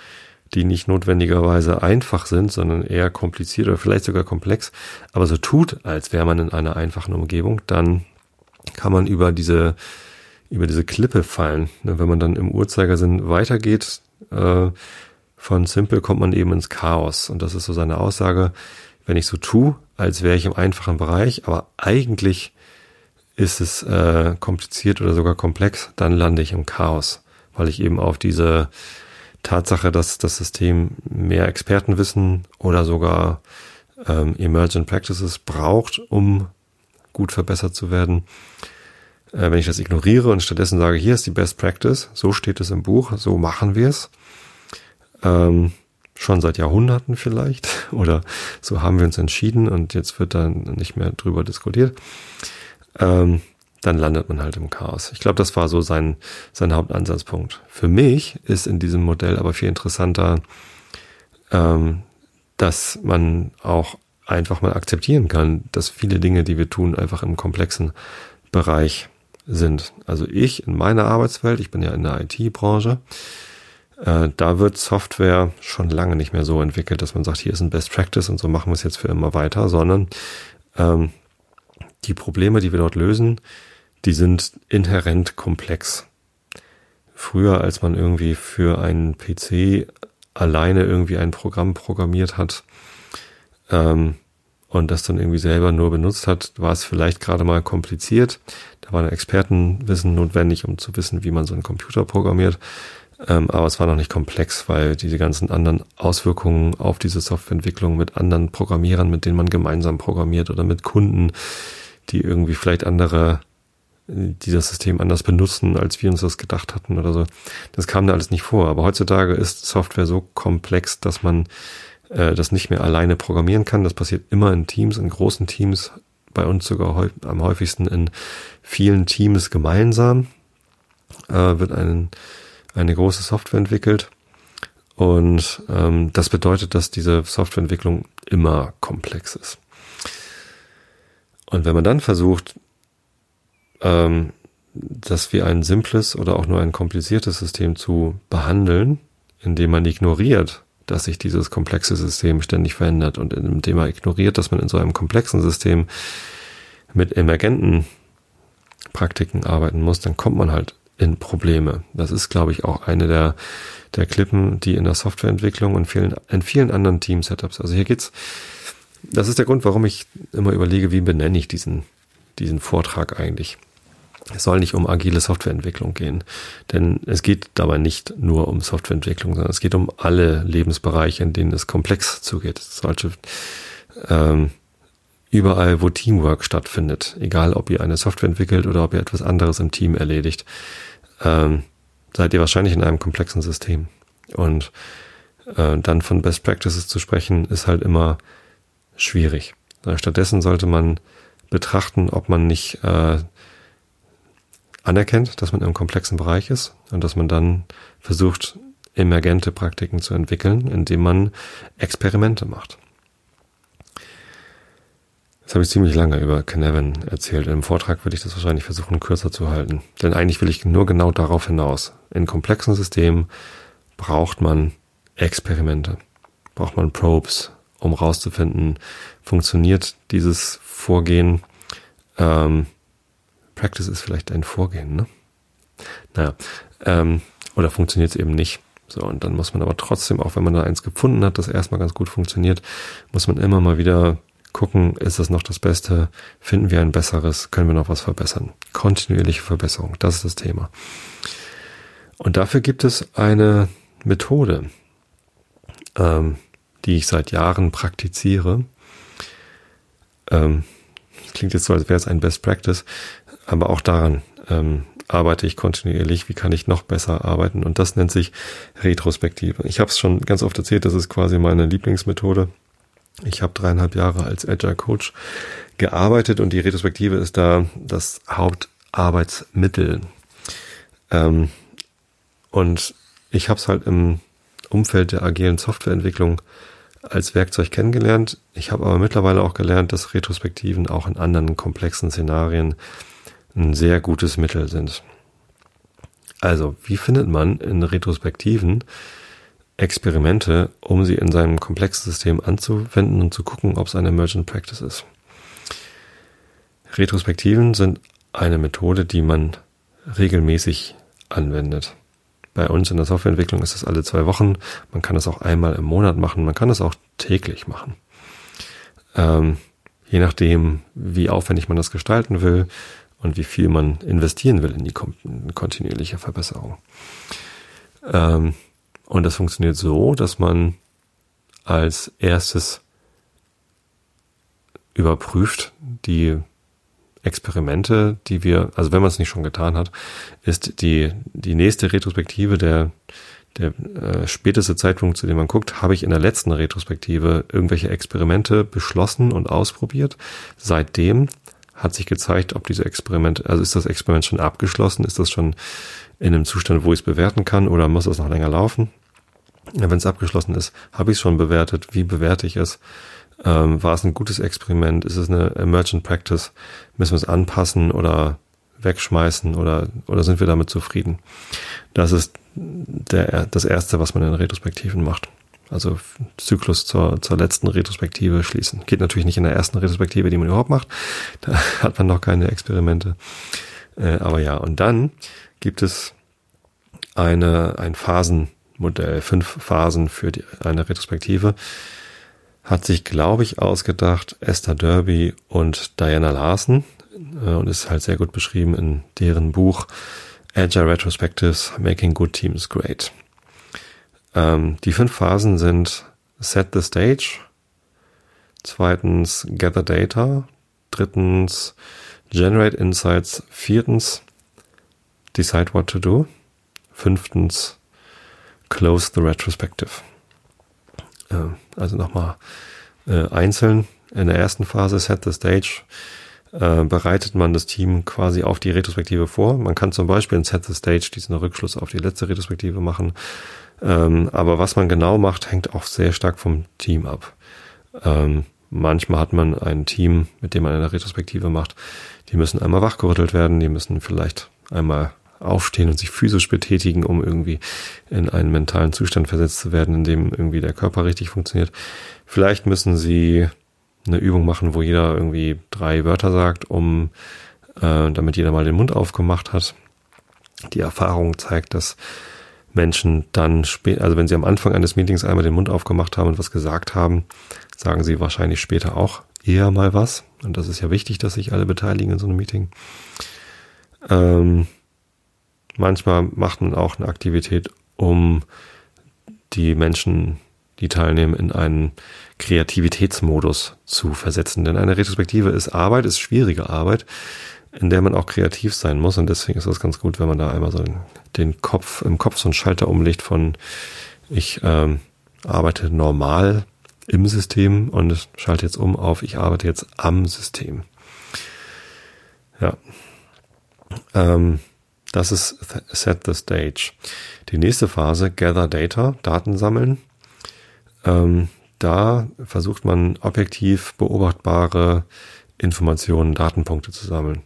die nicht notwendigerweise einfach sind, sondern eher kompliziert oder vielleicht sogar komplex, aber so tut, als wäre man in einer einfachen Umgebung, dann kann man über diese über diese Klippe fallen. Ne, wenn man dann im Uhrzeigersinn weitergeht, äh, von Simple kommt man eben ins Chaos. Und das ist so seine Aussage, wenn ich so tue, als wäre ich im einfachen Bereich, aber eigentlich ist es äh, kompliziert oder sogar komplex, dann lande ich im Chaos, weil ich eben auf diese Tatsache, dass das System mehr Expertenwissen oder sogar ähm, Emergent Practices braucht, um gut verbessert zu werden. Äh, wenn ich das ignoriere und stattdessen sage, hier ist die Best Practice, so steht es im Buch, so machen wir es, ähm, schon seit Jahrhunderten vielleicht, oder so haben wir uns entschieden und jetzt wird dann nicht mehr drüber diskutiert, ähm, dann landet man halt im Chaos. Ich glaube, das war so sein, sein Hauptansatzpunkt. Für mich ist in diesem Modell aber viel interessanter, ähm, dass man auch einfach mal akzeptieren kann, dass viele Dinge, die wir tun, einfach im komplexen Bereich sind. Also ich in meiner Arbeitswelt, ich bin ja in der IT-Branche, äh, da wird Software schon lange nicht mehr so entwickelt, dass man sagt, hier ist ein Best Practice und so machen wir es jetzt für immer weiter, sondern ähm, die Probleme, die wir dort lösen, die sind inhärent komplex. Früher, als man irgendwie für einen PC alleine irgendwie ein Programm programmiert hat ähm, und das dann irgendwie selber nur benutzt hat, war es vielleicht gerade mal kompliziert. Da war ein Expertenwissen notwendig, um zu wissen, wie man so einen Computer programmiert. Ähm, aber es war noch nicht komplex, weil diese ganzen anderen Auswirkungen auf diese Softwareentwicklung mit anderen Programmierern, mit denen man gemeinsam programmiert oder mit Kunden, die irgendwie vielleicht andere die das System anders benutzen, als wir uns das gedacht hatten oder so. Das kam da alles nicht vor. Aber heutzutage ist Software so komplex, dass man äh, das nicht mehr alleine programmieren kann. Das passiert immer in Teams, in großen Teams, bei uns sogar am häufigsten in vielen Teams gemeinsam äh, wird ein, eine große Software entwickelt. Und ähm, das bedeutet, dass diese Softwareentwicklung immer komplex ist. Und wenn man dann versucht, ähm, das wie ein simples oder auch nur ein kompliziertes System zu behandeln, indem man ignoriert, dass sich dieses komplexe System ständig verändert und indem man ignoriert, dass man in so einem komplexen System mit emergenten Praktiken arbeiten muss, dann kommt man halt in Probleme. Das ist, glaube ich, auch eine der, der Klippen, die in der Softwareentwicklung und vielen, in vielen anderen Team-Setups, also hier geht's, das ist der Grund, warum ich immer überlege, wie benenne ich diesen, diesen Vortrag eigentlich. Es soll nicht um agile Softwareentwicklung gehen, denn es geht dabei nicht nur um Softwareentwicklung, sondern es geht um alle Lebensbereiche, in denen es komplex zugeht. Es sollte ähm, überall, wo Teamwork stattfindet, egal ob ihr eine Software entwickelt oder ob ihr etwas anderes im Team erledigt, ähm, seid ihr wahrscheinlich in einem komplexen System. Und äh, dann von Best Practices zu sprechen, ist halt immer schwierig. Stattdessen sollte man betrachten, ob man nicht äh, anerkennt, dass man im komplexen Bereich ist und dass man dann versucht, emergente Praktiken zu entwickeln, indem man Experimente macht. Jetzt habe ich ziemlich lange über Canavan erzählt. Im Vortrag würde ich das wahrscheinlich versuchen, kürzer zu halten. Denn eigentlich will ich nur genau darauf hinaus. In komplexen Systemen braucht man Experimente, braucht man Probes, um rauszufinden, funktioniert dieses Vorgehen ähm, Practice ist vielleicht ein Vorgehen, ne? Naja, ähm, oder funktioniert es eben nicht. So, und dann muss man aber trotzdem, auch wenn man da eins gefunden hat, das erstmal ganz gut funktioniert, muss man immer mal wieder gucken, ist das noch das Beste? Finden wir ein besseres? Können wir noch was verbessern? Kontinuierliche Verbesserung, das ist das Thema. Und dafür gibt es eine Methode, ähm, die ich seit Jahren praktiziere. Ähm, klingt jetzt so, als wäre es ein Best Practice aber auch daran ähm, arbeite ich kontinuierlich. Wie kann ich noch besser arbeiten? Und das nennt sich Retrospektive. Ich habe es schon ganz oft erzählt, das ist quasi meine Lieblingsmethode. Ich habe dreieinhalb Jahre als Agile Coach gearbeitet und die Retrospektive ist da das Hauptarbeitsmittel. Ähm, und ich habe es halt im Umfeld der agilen Softwareentwicklung als Werkzeug kennengelernt. Ich habe aber mittlerweile auch gelernt, dass Retrospektiven auch in anderen komplexen Szenarien ein sehr gutes Mittel sind. Also, wie findet man in Retrospektiven Experimente, um sie in seinem komplexen System anzuwenden und zu gucken, ob es eine Emergent Practice ist? Retrospektiven sind eine Methode, die man regelmäßig anwendet. Bei uns in der Softwareentwicklung ist es alle zwei Wochen. Man kann es auch einmal im Monat machen. Man kann es auch täglich machen. Ähm, je nachdem, wie aufwendig man das gestalten will und wie viel man investieren will in die kontinuierliche Verbesserung. Ähm, und das funktioniert so, dass man als erstes überprüft die Experimente, die wir, also wenn man es nicht schon getan hat, ist die, die nächste Retrospektive der, der äh, späteste Zeitpunkt, zu dem man guckt, habe ich in der letzten Retrospektive irgendwelche Experimente beschlossen und ausprobiert. Seitdem hat sich gezeigt, ob diese Experimente, also ist das Experiment schon abgeschlossen, ist das schon in einem Zustand, wo ich es bewerten kann oder muss es noch länger laufen? Wenn es abgeschlossen ist, habe ich es schon bewertet, wie bewerte ich es? Ähm, war es ein gutes Experiment? Ist es eine Emergent Practice? Müssen wir es anpassen oder wegschmeißen oder, oder sind wir damit zufrieden? Das ist der, das erste, was man in Retrospektiven macht. Also Zyklus zur, zur letzten Retrospektive schließen. Geht natürlich nicht in der ersten Retrospektive, die man überhaupt macht. Da hat man noch keine Experimente. Äh, aber ja, und dann gibt es eine, ein Phasenmodell, fünf Phasen für die, eine Retrospektive hat sich, glaube ich, ausgedacht Esther Derby und Diana Larson äh, und ist halt sehr gut beschrieben in deren Buch Agile Retrospectives Making Good Teams Great. Ähm, die fünf Phasen sind Set the Stage, zweitens Gather Data, drittens Generate Insights, viertens Decide What to Do, fünftens Close the Retrospective. Äh, also nochmal äh, einzeln. In der ersten Phase Set the Stage äh, bereitet man das Team quasi auf die Retrospektive vor. Man kann zum Beispiel in Set the Stage diesen Rückschluss auf die letzte Retrospektive machen. Ähm, aber was man genau macht, hängt auch sehr stark vom Team ab. Ähm, manchmal hat man ein Team, mit dem man eine Retrospektive macht. Die müssen einmal wachgerüttelt werden, die müssen vielleicht einmal aufstehen und sich physisch betätigen, um irgendwie in einen mentalen Zustand versetzt zu werden, in dem irgendwie der Körper richtig funktioniert. Vielleicht müssen sie eine Übung machen, wo jeder irgendwie drei Wörter sagt, um äh, damit jeder mal den Mund aufgemacht hat. Die Erfahrung zeigt, dass Menschen dann später, also wenn sie am Anfang eines Meetings einmal den Mund aufgemacht haben und was gesagt haben, sagen sie wahrscheinlich später auch eher mal was. Und das ist ja wichtig, dass sich alle beteiligen in so einem Meeting. Ähm, Manchmal macht man auch eine Aktivität, um die Menschen, die teilnehmen, in einen Kreativitätsmodus zu versetzen. Denn eine Retrospektive ist Arbeit, ist schwierige Arbeit, in der man auch kreativ sein muss. Und deswegen ist es ganz gut, wenn man da einmal so den Kopf, im Kopf so einen Schalter umlegt von ich ähm, arbeite normal im System und schalte jetzt um auf ich arbeite jetzt am System. Ja. Ähm, das ist Set the Stage. Die nächste Phase, Gather Data, Daten sammeln. Ähm, da versucht man objektiv beobachtbare Informationen, Datenpunkte zu sammeln.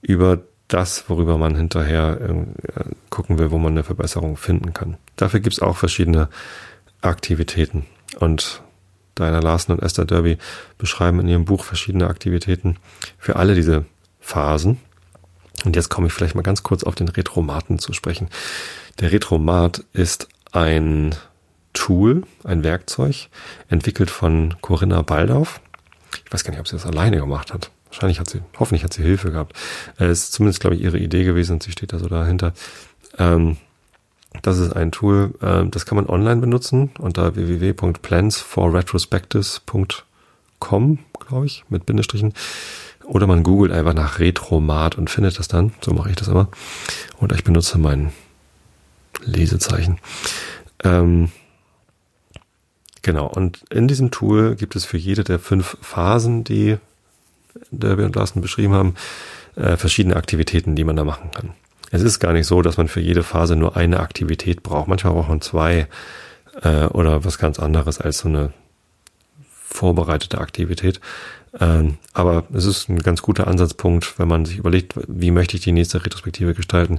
Über das, worüber man hinterher äh, gucken will, wo man eine Verbesserung finden kann. Dafür gibt's auch verschiedene Aktivitäten. Und Diana Larsen und Esther Derby beschreiben in ihrem Buch verschiedene Aktivitäten für alle diese Phasen. Und jetzt komme ich vielleicht mal ganz kurz auf den Retromaten zu sprechen. Der Retromat ist ein Tool, ein Werkzeug, entwickelt von Corinna Baldauf. Ich weiß gar nicht, ob sie das alleine gemacht hat. Wahrscheinlich hat sie, hoffentlich hat sie Hilfe gehabt. Es ist zumindest, glaube ich, ihre Idee gewesen und sie steht da so dahinter. Ähm, das ist ein Tool, äh, das kann man online benutzen unter www.plansforretrospectives.com, glaube ich, mit Bindestrichen. Oder man googelt einfach nach Retromat und findet das dann. So mache ich das immer. Und ich benutze mein Lesezeichen. Ähm, genau. Und in diesem Tool gibt es für jede der fünf Phasen, die Derby und Larsen beschrieben haben, äh, verschiedene Aktivitäten, die man da machen kann. Es ist gar nicht so, dass man für jede Phase nur eine Aktivität braucht. Manchmal braucht man zwei äh, oder was ganz anderes als so eine vorbereitete Aktivität. Ähm, aber es ist ein ganz guter Ansatzpunkt, wenn man sich überlegt, wie möchte ich die nächste Retrospektive gestalten,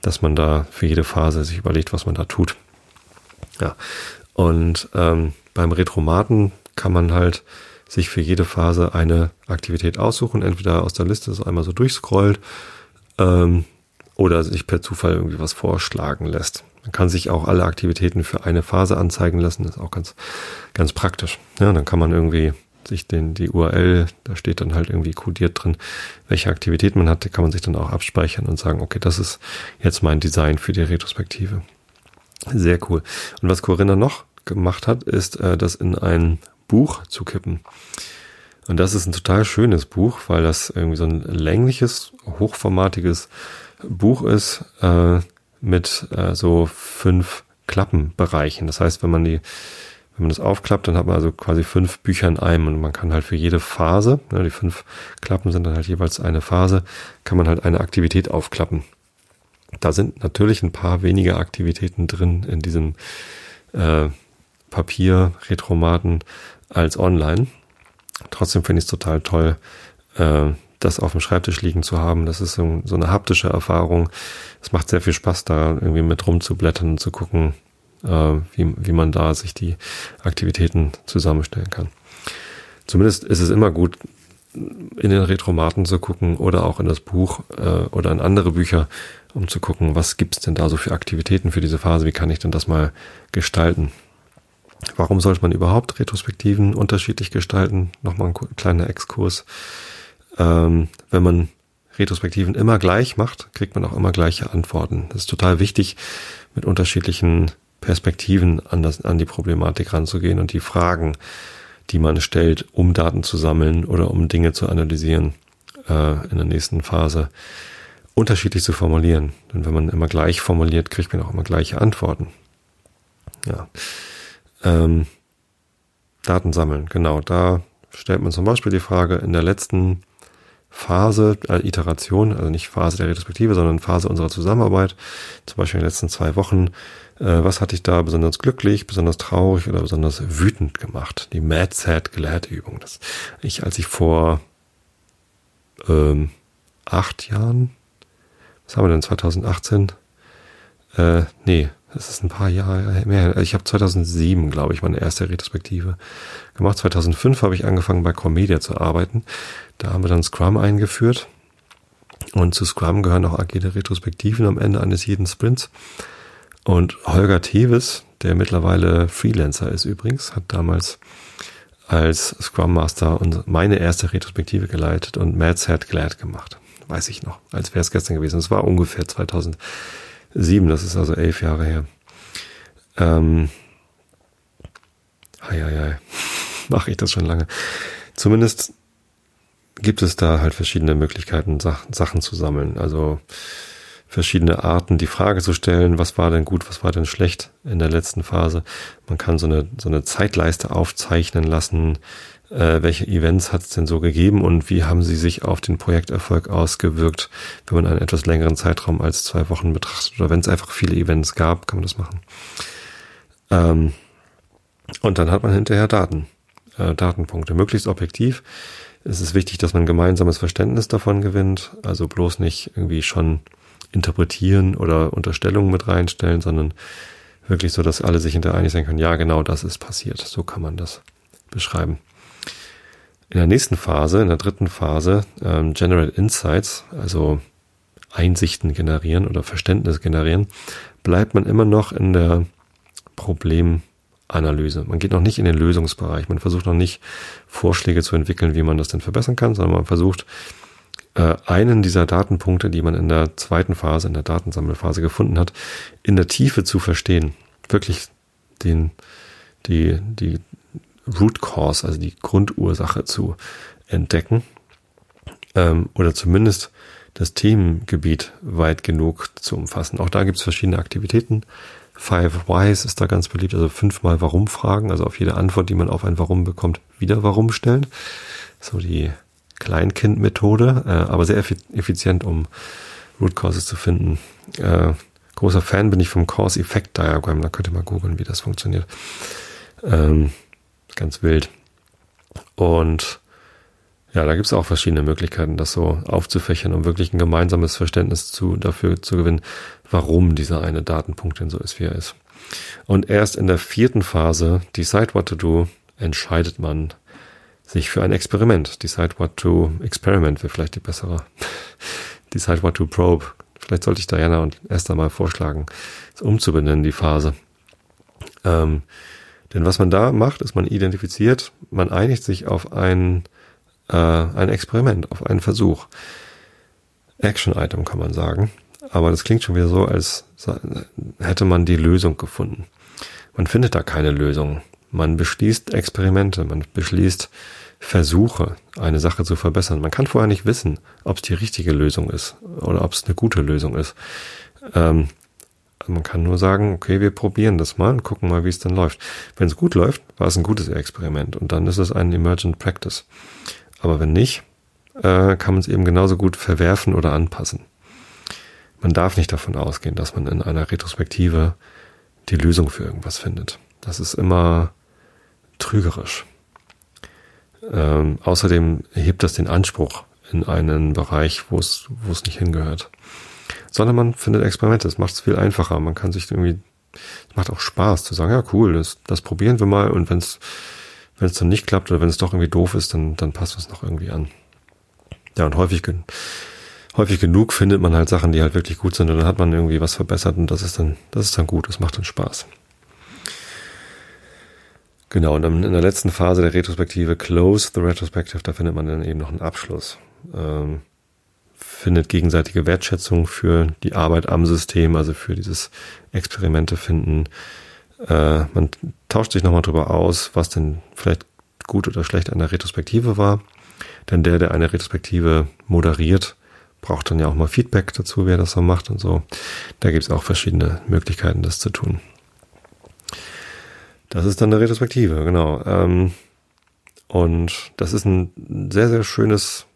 dass man da für jede Phase sich überlegt, was man da tut. Ja. Und ähm, beim Retromaten kann man halt sich für jede Phase eine Aktivität aussuchen, entweder aus der Liste so einmal so durchscrollt ähm, oder sich per Zufall irgendwie was vorschlagen lässt. Man kann sich auch alle Aktivitäten für eine Phase anzeigen lassen, das ist auch ganz, ganz praktisch. Ja, dann kann man irgendwie sich den, die URL, da steht dann halt irgendwie kodiert drin, welche Aktivität man hat, kann man sich dann auch abspeichern und sagen, okay, das ist jetzt mein Design für die Retrospektive. Sehr cool. Und was Corinna noch gemacht hat, ist, äh, das in ein Buch zu kippen. Und das ist ein total schönes Buch, weil das irgendwie so ein längliches, hochformatiges Buch ist äh, mit äh, so fünf Klappenbereichen. Das heißt, wenn man die, wenn man das aufklappt, dann hat man also quasi fünf Bücher in einem und man kann halt für jede Phase, ne, die fünf Klappen sind dann halt jeweils eine Phase, kann man halt eine Aktivität aufklappen. Da sind natürlich ein paar weniger Aktivitäten drin in diesem äh, Papier-Retromaten als online. Trotzdem finde ich es total toll, äh, das auf dem Schreibtisch liegen zu haben. Das ist so, so eine haptische Erfahrung. Es macht sehr viel Spaß, da irgendwie mit rumzublättern und zu gucken, äh, wie, wie man da sich die Aktivitäten zusammenstellen kann. Zumindest ist es immer gut, in den Retromaten zu gucken oder auch in das Buch äh, oder in andere Bücher, um zu gucken, was gibt's denn da so für Aktivitäten für diese Phase, wie kann ich denn das mal gestalten. Warum sollte man überhaupt Retrospektiven unterschiedlich gestalten? Nochmal ein kleiner Exkurs. Ähm, wenn man Retrospektiven immer gleich macht, kriegt man auch immer gleiche Antworten. Das ist total wichtig, mit unterschiedlichen Perspektiven an, das, an die Problematik ranzugehen und die Fragen, die man stellt, um Daten zu sammeln oder um Dinge zu analysieren äh, in der nächsten Phase, unterschiedlich zu formulieren. Denn wenn man immer gleich formuliert, kriegt man auch immer gleiche Antworten. Ja. Ähm, Daten sammeln, genau. Da stellt man zum Beispiel die Frage in der letzten Phase, äh, Iteration, also nicht Phase der Retrospektive, sondern Phase unserer Zusammenarbeit, zum Beispiel in den letzten zwei Wochen, äh, was hatte ich da besonders glücklich, besonders traurig oder besonders wütend gemacht? Die Mad Sad Glad Übung. Das ich, als ich vor ähm, acht Jahren, was haben wir denn, 2018? Äh, nee, das ist ein paar Jahre mehr. Ich habe 2007, glaube ich, meine erste Retrospektive gemacht. 2005 habe ich angefangen bei Comedia zu arbeiten. Da haben wir dann Scrum eingeführt. Und zu Scrum gehören auch agile Retrospektiven am Ende eines jeden Sprints. Und Holger Tevis, der mittlerweile Freelancer ist übrigens, hat damals als Scrum Master meine erste Retrospektive geleitet und Mads hat Glad gemacht. Weiß ich noch, als wäre es gestern gewesen. Es war ungefähr 2000 Sieben, das ist also elf Jahre her. Ähm, hei, hei, hei. mache ich das schon lange. Zumindest gibt es da halt verschiedene Möglichkeiten, Sachen zu sammeln. Also verschiedene Arten, die Frage zu stellen, was war denn gut, was war denn schlecht in der letzten Phase. Man kann so eine, so eine Zeitleiste aufzeichnen lassen, äh, welche Events hat es denn so gegeben und wie haben sie sich auf den Projekterfolg ausgewirkt, wenn man einen etwas längeren Zeitraum als zwei Wochen betrachtet oder wenn es einfach viele Events gab, kann man das machen. Ähm, und dann hat man hinterher Daten, äh, Datenpunkte, möglichst objektiv. Es ist wichtig, dass man gemeinsames Verständnis davon gewinnt, also bloß nicht irgendwie schon interpretieren oder Unterstellungen mit reinstellen, sondern wirklich so, dass alle sich hinterher einig sein können, ja, genau das ist passiert. So kann man das beschreiben. In der nächsten Phase, in der dritten Phase, ähm, General Insights, also Einsichten generieren oder Verständnis generieren, bleibt man immer noch in der Problemanalyse. Man geht noch nicht in den Lösungsbereich. Man versucht noch nicht Vorschläge zu entwickeln, wie man das denn verbessern kann, sondern man versucht äh, einen dieser Datenpunkte, die man in der zweiten Phase, in der Datensammelphase gefunden hat, in der Tiefe zu verstehen. Wirklich den, die, die Root Cause, also die Grundursache zu entdecken ähm, oder zumindest das Themengebiet weit genug zu umfassen. Auch da gibt es verschiedene Aktivitäten. Five Whys ist da ganz beliebt, also fünfmal Warum fragen, also auf jede Antwort, die man auf ein Warum bekommt, wieder Warum stellen. So die Kleinkind-Methode, äh, aber sehr effizient, um Root Causes zu finden. Äh, großer Fan bin ich vom Cause-Effect-Diagramm, da könnt ihr mal googeln, wie das funktioniert. Ähm, Ganz wild. Und ja, da gibt es auch verschiedene Möglichkeiten, das so aufzufächern, um wirklich ein gemeinsames Verständnis zu, dafür zu gewinnen, warum dieser eine Datenpunkt denn so ist, wie er ist. Und erst in der vierten Phase, Decide What to Do, entscheidet man sich für ein Experiment. Decide What to Experiment wäre vielleicht die bessere. Decide What to Probe. Vielleicht sollte ich Diana und Esther mal vorschlagen, es umzubenennen, die Phase. Ähm, denn was man da macht, ist, man identifiziert, man einigt sich auf ein äh, ein Experiment, auf einen Versuch. Action-Item kann man sagen. Aber das klingt schon wieder so, als hätte man die Lösung gefunden. Man findet da keine Lösung. Man beschließt Experimente, man beschließt Versuche, eine Sache zu verbessern. Man kann vorher nicht wissen, ob es die richtige Lösung ist oder ob es eine gute Lösung ist. Ähm, man kann nur sagen, okay, wir probieren das mal und gucken mal, wie es dann läuft. Wenn es gut läuft, war es ein gutes Experiment und dann ist es ein Emergent Practice. Aber wenn nicht, äh, kann man es eben genauso gut verwerfen oder anpassen. Man darf nicht davon ausgehen, dass man in einer Retrospektive die Lösung für irgendwas findet. Das ist immer trügerisch. Ähm, außerdem hebt das den Anspruch in einen Bereich, wo es, wo es nicht hingehört. Sondern man findet Experimente. Es macht es viel einfacher. Man kann sich irgendwie, es macht auch Spaß zu sagen, ja cool, das, das probieren wir mal und wenn es wenn es dann nicht klappt oder wenn es doch irgendwie doof ist, dann, dann passt es noch irgendwie an. Ja, und häufig, häufig genug findet man halt Sachen, die halt wirklich gut sind und dann hat man irgendwie was verbessert und das ist dann, das ist dann gut, das macht dann Spaß. Genau, und dann in der letzten Phase der Retrospektive, Close the Retrospective, da findet man dann eben noch einen Abschluss. Ähm, findet gegenseitige Wertschätzung für die Arbeit am System, also für dieses Experimente finden, äh, man tauscht sich nochmal drüber aus, was denn vielleicht gut oder schlecht an der Retrospektive war. Denn der, der eine Retrospektive moderiert, braucht dann ja auch mal Feedback dazu, wer das so macht und so. Da gibt es auch verschiedene Möglichkeiten, das zu tun. Das ist dann eine Retrospektive, genau. Ähm, und das ist ein sehr, sehr schönes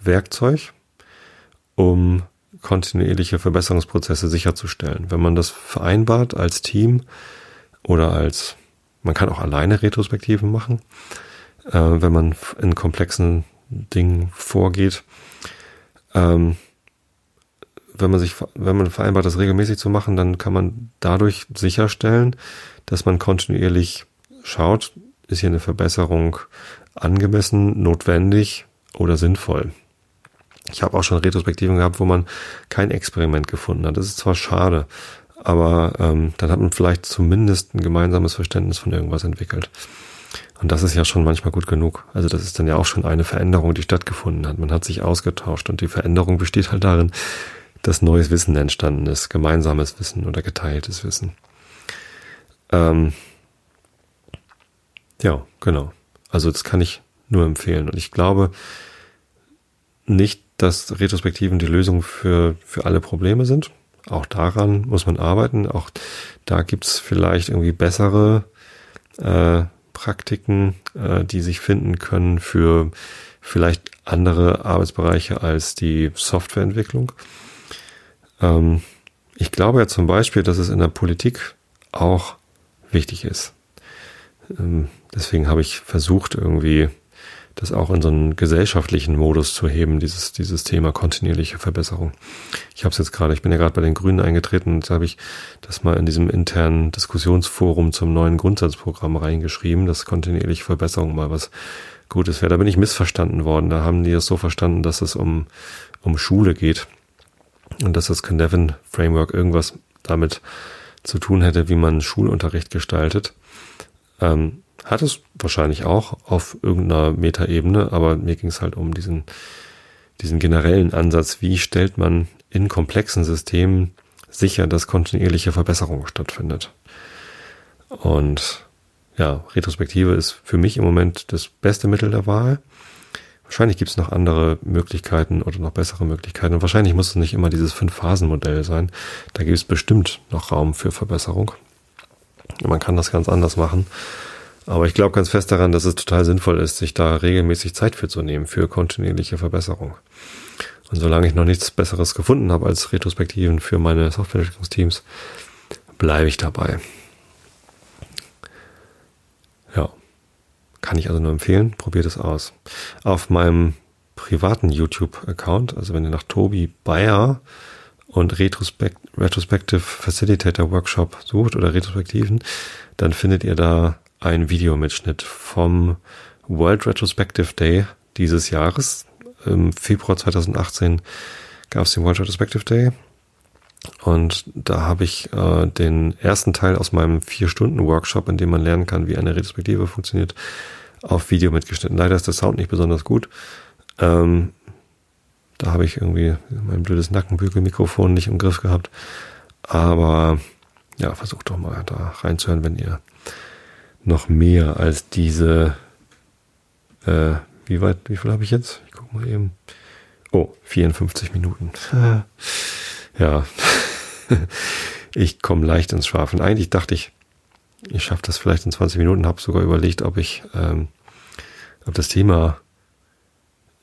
Werkzeug, um kontinuierliche Verbesserungsprozesse sicherzustellen. Wenn man das vereinbart als Team oder als, man kann auch alleine Retrospektiven machen, äh, wenn man in komplexen Dingen vorgeht. Ähm, wenn man sich, wenn man vereinbart, das regelmäßig zu machen, dann kann man dadurch sicherstellen, dass man kontinuierlich schaut, ist hier eine Verbesserung angemessen, notwendig oder sinnvoll. Ich habe auch schon Retrospektiven gehabt, wo man kein Experiment gefunden hat. Das ist zwar schade, aber ähm, dann hat man vielleicht zumindest ein gemeinsames Verständnis von irgendwas entwickelt. Und das ist ja schon manchmal gut genug. Also das ist dann ja auch schon eine Veränderung, die stattgefunden hat. Man hat sich ausgetauscht und die Veränderung besteht halt darin, dass neues Wissen entstanden ist, gemeinsames Wissen oder geteiltes Wissen. Ähm, ja, genau. Also das kann ich nur empfehlen. Und ich glaube nicht, dass Retrospektiven die Lösung für, für alle Probleme sind. Auch daran muss man arbeiten. Auch da gibt's vielleicht irgendwie bessere äh, Praktiken, äh, die sich finden können für vielleicht andere Arbeitsbereiche als die Softwareentwicklung. Ähm, ich glaube ja zum Beispiel, dass es in der Politik auch wichtig ist. Ähm, deswegen habe ich versucht, irgendwie das auch in so einen gesellschaftlichen Modus zu heben, dieses, dieses Thema kontinuierliche Verbesserung. Ich habe es jetzt gerade, ich bin ja gerade bei den Grünen eingetreten und habe ich das mal in diesem internen Diskussionsforum zum neuen Grundsatzprogramm reingeschrieben, dass kontinuierliche Verbesserung mal was Gutes wäre. Da bin ich missverstanden worden. Da haben die es so verstanden, dass es um, um Schule geht und dass das Cynefin Framework irgendwas damit zu tun hätte, wie man Schulunterricht gestaltet. Ähm, hat es wahrscheinlich auch auf irgendeiner Metaebene, aber mir ging es halt um diesen, diesen generellen Ansatz, wie stellt man in komplexen Systemen sicher, dass kontinuierliche Verbesserung stattfindet. Und ja, Retrospektive ist für mich im Moment das beste Mittel der Wahl. Wahrscheinlich gibt es noch andere Möglichkeiten oder noch bessere Möglichkeiten. Und wahrscheinlich muss es nicht immer dieses Fünf-Phasen-Modell sein. Da gibt es bestimmt noch Raum für Verbesserung. Man kann das ganz anders machen. Aber ich glaube ganz fest daran, dass es total sinnvoll ist, sich da regelmäßig Zeit für zu nehmen, für kontinuierliche Verbesserung. Und solange ich noch nichts Besseres gefunden habe als Retrospektiven für meine Softwareentwicklungsteams, bleibe ich dabei. Ja, Kann ich also nur empfehlen, probiert es aus. Auf meinem privaten YouTube-Account, also wenn ihr nach Tobi Bayer und Retrospect Retrospective Facilitator Workshop sucht oder Retrospektiven, dann findet ihr da ein Videomitschnitt vom World Retrospective Day dieses Jahres. Im Februar 2018 gab es den World Retrospective Day. Und da habe ich äh, den ersten Teil aus meinem Vier-Stunden-Workshop, in dem man lernen kann, wie eine Retrospektive funktioniert, auf Video mitgeschnitten. Leider ist der Sound nicht besonders gut. Ähm, da habe ich irgendwie mein blödes Nackenbügelmikrofon nicht im Griff gehabt. Aber ja, versucht doch mal da reinzuhören, wenn ihr noch mehr als diese, äh, wie weit, wie viel habe ich jetzt? Ich guck mal eben. Oh, 54 Minuten. ja, ich komme leicht ins Schwafeln. Eigentlich dachte ich, ich schaffe das vielleicht in 20 Minuten, habe sogar überlegt, ob ich, ähm, ob das Thema,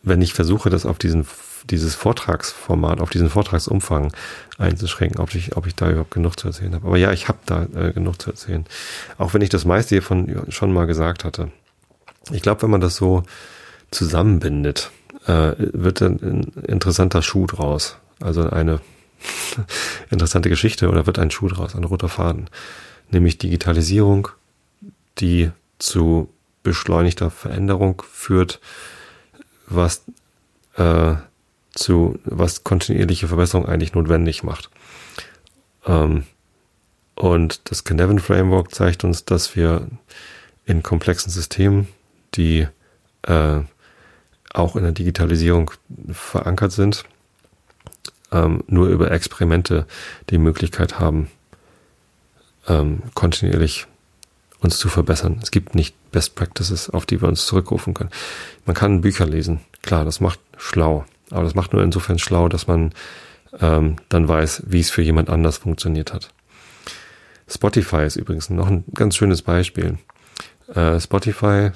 wenn ich versuche, das auf diesen dieses Vortragsformat, auf diesen Vortragsumfang einzuschränken, ob ich, ob ich da überhaupt genug zu erzählen habe. Aber ja, ich habe da äh, genug zu erzählen. Auch wenn ich das meiste hiervon schon mal gesagt hatte. Ich glaube, wenn man das so zusammenbindet, äh, wird dann ein interessanter Schuh draus. Also eine interessante Geschichte oder wird ein Schuh draus, ein roter Faden. Nämlich Digitalisierung, die zu beschleunigter Veränderung führt, was äh, zu, was kontinuierliche Verbesserung eigentlich notwendig macht. Ähm, und das Cynefin Framework zeigt uns, dass wir in komplexen Systemen, die äh, auch in der Digitalisierung verankert sind, ähm, nur über Experimente die Möglichkeit haben, ähm, kontinuierlich uns zu verbessern. Es gibt nicht Best Practices, auf die wir uns zurückrufen können. Man kann Bücher lesen, klar, das macht schlau. Aber das macht nur insofern schlau, dass man ähm, dann weiß, wie es für jemand anders funktioniert hat. Spotify ist übrigens noch ein ganz schönes Beispiel. Äh, Spotify,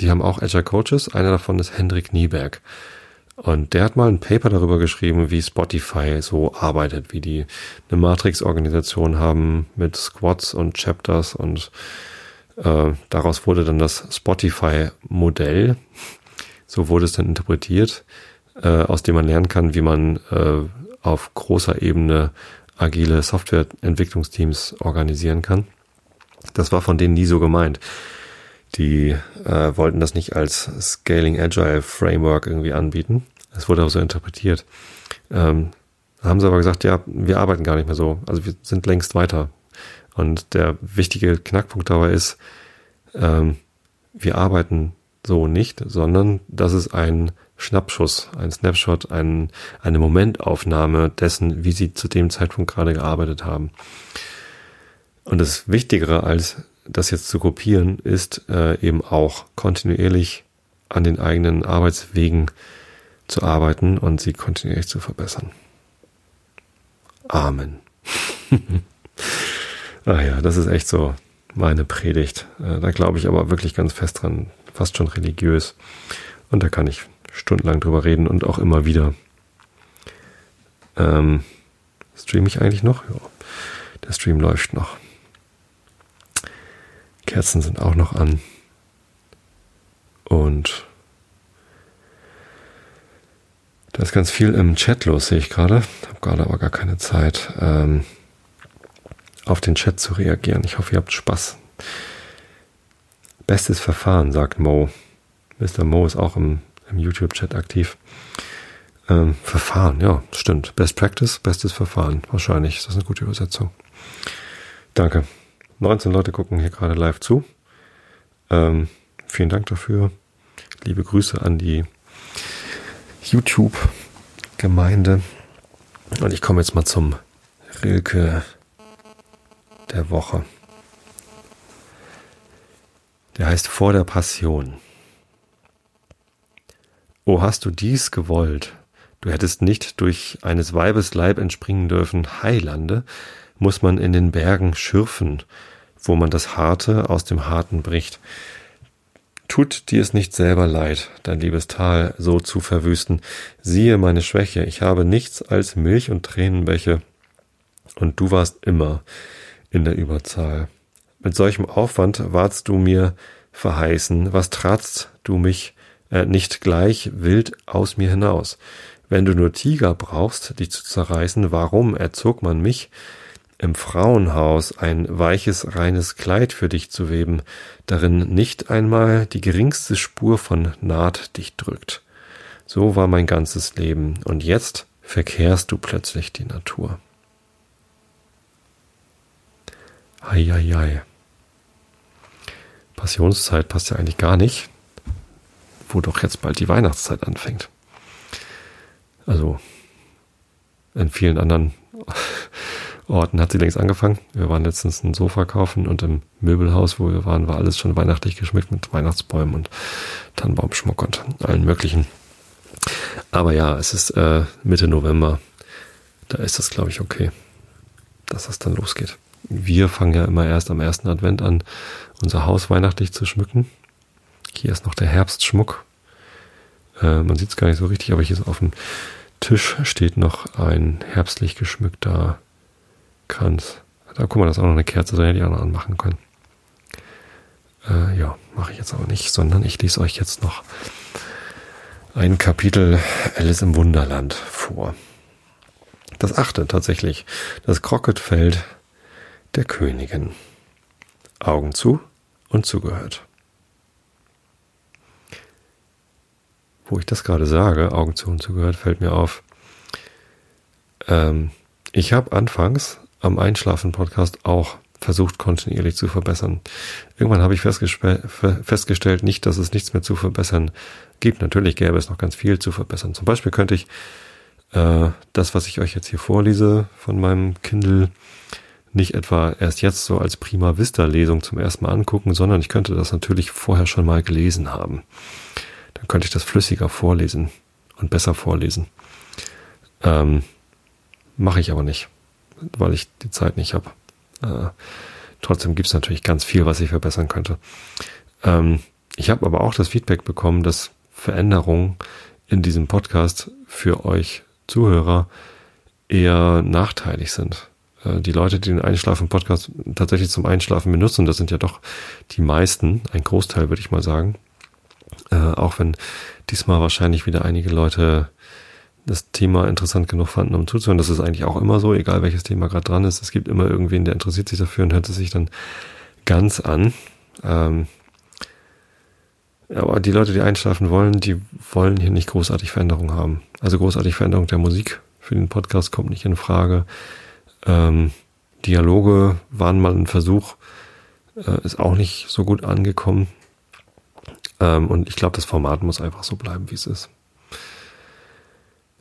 die haben auch Agile Coaches. Einer davon ist Hendrik Nieberg. Und der hat mal ein Paper darüber geschrieben, wie Spotify so arbeitet, wie die eine Matrix-Organisation haben mit Squads und Chapters und äh, daraus wurde dann das Spotify-Modell. So wurde es dann interpretiert äh, aus dem man lernen kann, wie man äh, auf großer Ebene agile Softwareentwicklungsteams organisieren kann. Das war von denen nie so gemeint. Die äh, wollten das nicht als Scaling Agile Framework irgendwie anbieten. Es wurde auch so interpretiert. Ähm, haben sie aber gesagt, ja, wir arbeiten gar nicht mehr so. Also wir sind längst weiter. Und der wichtige Knackpunkt dabei ist, ähm, wir arbeiten so nicht, sondern das ist ein Schnappschuss, ein Snapshot, ein, eine Momentaufnahme dessen, wie sie zu dem Zeitpunkt gerade gearbeitet haben. Und das Wichtigere als das jetzt zu kopieren, ist äh, eben auch kontinuierlich an den eigenen Arbeitswegen zu arbeiten und sie kontinuierlich zu verbessern. Amen. Ach ja, das ist echt so meine Predigt. Äh, da glaube ich aber wirklich ganz fest dran, fast schon religiös. Und da kann ich stundenlang drüber reden und auch immer wieder. Ähm, streame ich eigentlich noch? Ja, der Stream läuft noch. Kerzen sind auch noch an. Und da ist ganz viel im Chat los, sehe ich gerade. Habe gerade aber gar keine Zeit, ähm, auf den Chat zu reagieren. Ich hoffe, ihr habt Spaß. Bestes Verfahren, sagt Mo. Mr. Mo ist auch im im YouTube-Chat aktiv. Ähm, Verfahren, ja, stimmt. Best Practice, bestes Verfahren. Wahrscheinlich ist das eine gute Übersetzung. Danke. 19 Leute gucken hier gerade live zu. Ähm, vielen Dank dafür. Liebe Grüße an die YouTube-Gemeinde. Und ich komme jetzt mal zum Rilke der Woche. Der heißt Vor der Passion. O hast du dies gewollt, du hättest nicht durch eines Weibes Leib entspringen dürfen, Heilande, muss man in den Bergen schürfen, wo man das Harte aus dem Harten bricht. Tut dir es nicht selber leid, dein liebes Tal so zu verwüsten. Siehe meine Schwäche, ich habe nichts als Milch und Tränenbäche, und du warst immer in der Überzahl. Mit solchem Aufwand warst du mir verheißen, was tratst du mich äh, nicht gleich wild aus mir hinaus? Wenn du nur Tiger brauchst, dich zu zerreißen, warum erzog man mich, im Frauenhaus ein weiches, reines Kleid für dich zu weben, darin nicht einmal die geringste Spur von Naht dich drückt. So war mein ganzes Leben, und jetzt verkehrst du plötzlich die Natur. Eieiei. Passionszeit passt ja eigentlich gar nicht, wo doch jetzt bald die Weihnachtszeit anfängt. Also in vielen anderen Orten hat sie längst angefangen. Wir waren letztens ein Sofa kaufen und im Möbelhaus, wo wir waren, war alles schon weihnachtlich geschmückt mit Weihnachtsbäumen und Tannenbaumschmuck und allen möglichen. Aber ja, es ist äh, Mitte November. Da ist das, glaube ich, okay, dass das dann losgeht. Wir fangen ja immer erst am ersten Advent an, unser Haus weihnachtlich zu schmücken. Hier ist noch der Herbstschmuck. Äh, man sieht es gar nicht so richtig, aber hier ist auf dem Tisch steht noch ein herbstlich geschmückter Kranz. Da guck mal, das ist auch noch eine Kerze, so hätte ich auch noch anmachen können. Äh, ja, mache ich jetzt aber nicht, sondern ich lese euch jetzt noch ein Kapitel Alice im Wunderland vor. Das achte tatsächlich. Das Crocketfeld der Königin. Augen zu und zugehört. Wo ich das gerade sage, Augen zu und zugehört, fällt mir auf. Ähm, ich habe anfangs am Einschlafen-Podcast auch versucht, kontinuierlich zu verbessern. Irgendwann habe ich festgestellt, nicht, dass es nichts mehr zu verbessern gibt. Natürlich gäbe es noch ganz viel zu verbessern. Zum Beispiel könnte ich äh, das, was ich euch jetzt hier vorlese von meinem Kindle, nicht etwa erst jetzt so als Prima Vista Lesung zum ersten Mal angucken, sondern ich könnte das natürlich vorher schon mal gelesen haben. Dann könnte ich das flüssiger vorlesen und besser vorlesen. Ähm, Mache ich aber nicht, weil ich die Zeit nicht habe. Äh, trotzdem gibt es natürlich ganz viel, was ich verbessern könnte. Ähm, ich habe aber auch das Feedback bekommen, dass Veränderungen in diesem Podcast für euch Zuhörer eher nachteilig sind. Äh, die Leute, die den Einschlafen-Podcast tatsächlich zum Einschlafen benutzen, das sind ja doch die meisten, ein Großteil würde ich mal sagen. Äh, auch wenn diesmal wahrscheinlich wieder einige Leute das Thema interessant genug fanden, um zuzuhören. Das ist eigentlich auch immer so, egal welches Thema gerade dran ist. Es gibt immer irgendwen, der interessiert sich dafür und hört es sich dann ganz an. Ähm, aber die Leute, die einschlafen wollen, die wollen hier nicht großartig Veränderungen haben. Also großartig Veränderung der Musik für den Podcast kommt nicht in Frage. Ähm, Dialoge waren mal ein Versuch, äh, ist auch nicht so gut angekommen. Ähm, und ich glaube, das Format muss einfach so bleiben, wie es ist.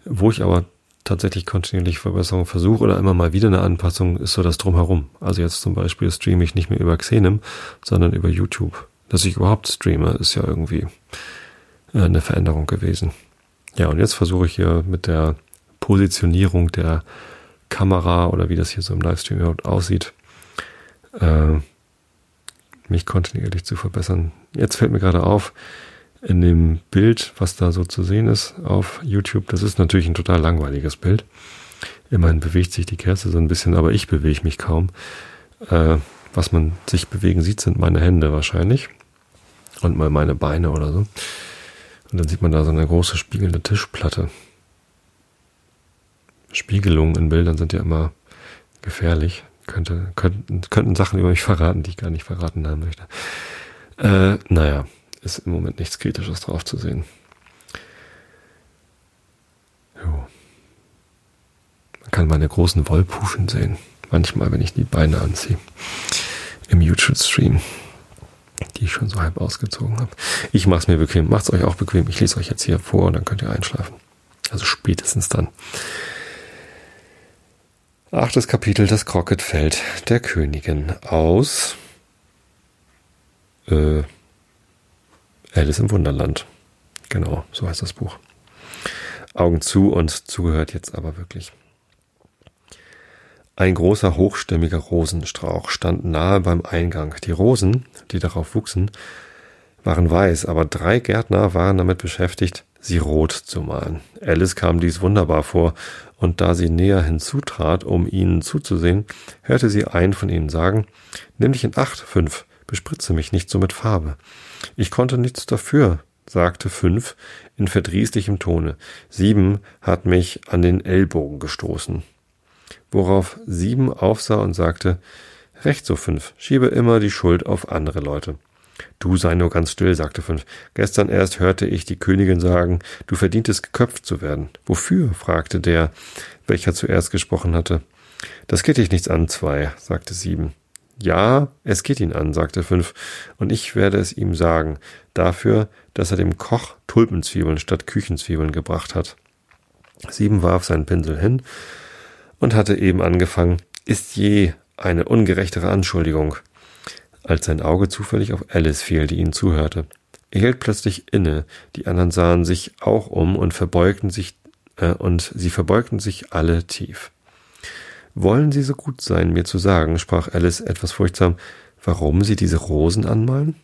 Wo ich aber tatsächlich kontinuierlich Verbesserungen versuche oder immer mal wieder eine Anpassung, ist so das Drumherum. Also jetzt zum Beispiel streame ich nicht mehr über Xenem, sondern über YouTube dass ich überhaupt streame, ist ja irgendwie äh, eine Veränderung gewesen. Ja, und jetzt versuche ich hier mit der Positionierung der Kamera oder wie das hier so im Livestream überhaupt aussieht, äh, mich kontinuierlich zu verbessern. Jetzt fällt mir gerade auf, in dem Bild, was da so zu sehen ist auf YouTube, das ist natürlich ein total langweiliges Bild. Immerhin bewegt sich die Kerze so ein bisschen, aber ich bewege mich kaum. Äh, was man sich bewegen sieht, sind meine Hände wahrscheinlich. Und mal meine Beine oder so. Und dann sieht man da so eine große spiegelnde Tischplatte. Spiegelungen in Bildern sind ja immer gefährlich. Könnte, könnten, könnten Sachen über mich verraten, die ich gar nicht verraten haben möchte. Äh, naja, ist im Moment nichts Kritisches drauf zu sehen. Jo. Man kann meine großen Wollpuschen sehen. Manchmal, wenn ich die Beine anziehe im YouTube-Stream, die ich schon so halb ausgezogen habe. Ich mache es mir bequem. Macht es euch auch bequem. Ich lese euch jetzt hier vor und dann könnt ihr einschlafen. Also spätestens dann. Achtes Kapitel, das Crocketfeld der Königin aus äh, Alice im Wunderland. Genau, so heißt das Buch. Augen zu und zugehört jetzt aber wirklich. Ein großer hochstämmiger Rosenstrauch stand nahe beim Eingang. Die Rosen, die darauf wuchsen, waren weiß, aber drei Gärtner waren damit beschäftigt, sie rot zu malen. Alice kam dies wunderbar vor, und da sie näher hinzutrat, um ihnen zuzusehen, hörte sie einen von ihnen sagen, Nimm dich in Acht, fünf, bespritze mich nicht so mit Farbe. Ich konnte nichts dafür, sagte fünf in verdrießlichem Tone. Sieben hat mich an den Ellbogen gestoßen. Worauf sieben aufsah und sagte, Recht so fünf, schiebe immer die Schuld auf andere Leute. Du sei nur ganz still, sagte fünf. Gestern erst hörte ich die Königin sagen, du verdientest geköpft zu werden. Wofür? fragte der, welcher zuerst gesprochen hatte. Das geht dich nichts an, zwei, sagte sieben. Ja, es geht ihn an, sagte fünf, und ich werde es ihm sagen, dafür, dass er dem Koch Tulpenzwiebeln statt Küchenzwiebeln gebracht hat. Sieben warf seinen Pinsel hin und hatte eben angefangen, ist je eine ungerechtere Anschuldigung, als sein Auge zufällig auf Alice fiel, die ihnen zuhörte. Er hielt plötzlich inne, die anderen sahen sich auch um und verbeugten sich, äh, und sie verbeugten sich alle tief. Wollen Sie so gut sein, mir zu sagen, sprach Alice etwas furchtsam, warum Sie diese Rosen anmalen?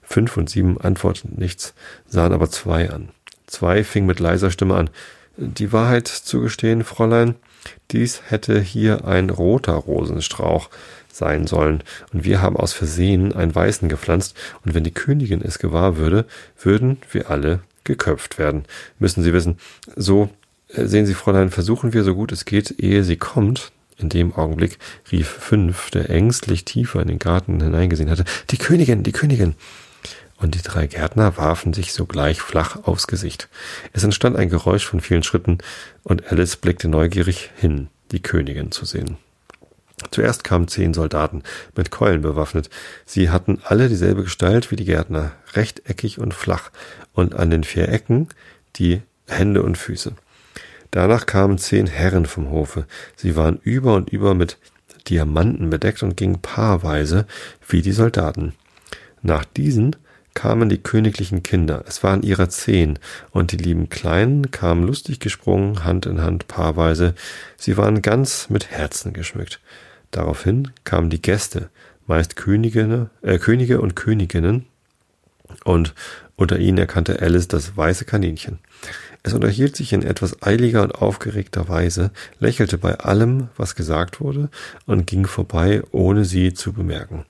Fünf und sieben antworteten nichts, sahen aber zwei an. Zwei fing mit leiser Stimme an. Die Wahrheit zu gestehen, Fräulein, dies hätte hier ein roter Rosenstrauch sein sollen, und wir haben aus Versehen einen weißen gepflanzt, und wenn die Königin es gewahr würde, würden wir alle geköpft werden. Müssen Sie wissen, so äh, sehen Sie, Fräulein, versuchen wir so gut es geht, ehe sie kommt. In dem Augenblick rief fünf, der ängstlich tiefer in den Garten hineingesehen hatte, die Königin, die Königin. Und die drei Gärtner warfen sich sogleich flach aufs Gesicht. Es entstand ein Geräusch von vielen Schritten, und Alice blickte neugierig hin, die Königin zu sehen. Zuerst kamen zehn Soldaten, mit Keulen bewaffnet. Sie hatten alle dieselbe Gestalt wie die Gärtner, rechteckig und flach, und an den vier Ecken die Hände und Füße. Danach kamen zehn Herren vom Hofe. Sie waren über und über mit Diamanten bedeckt und gingen paarweise wie die Soldaten. Nach diesen kamen die königlichen Kinder. Es waren ihrer zehn, und die lieben Kleinen kamen lustig gesprungen, Hand in Hand paarweise. Sie waren ganz mit Herzen geschmückt. Daraufhin kamen die Gäste, meist Königine, äh, Könige und Königinnen, und unter ihnen erkannte Alice das weiße Kaninchen. Es unterhielt sich in etwas eiliger und aufgeregter Weise, lächelte bei allem, was gesagt wurde, und ging vorbei, ohne sie zu bemerken.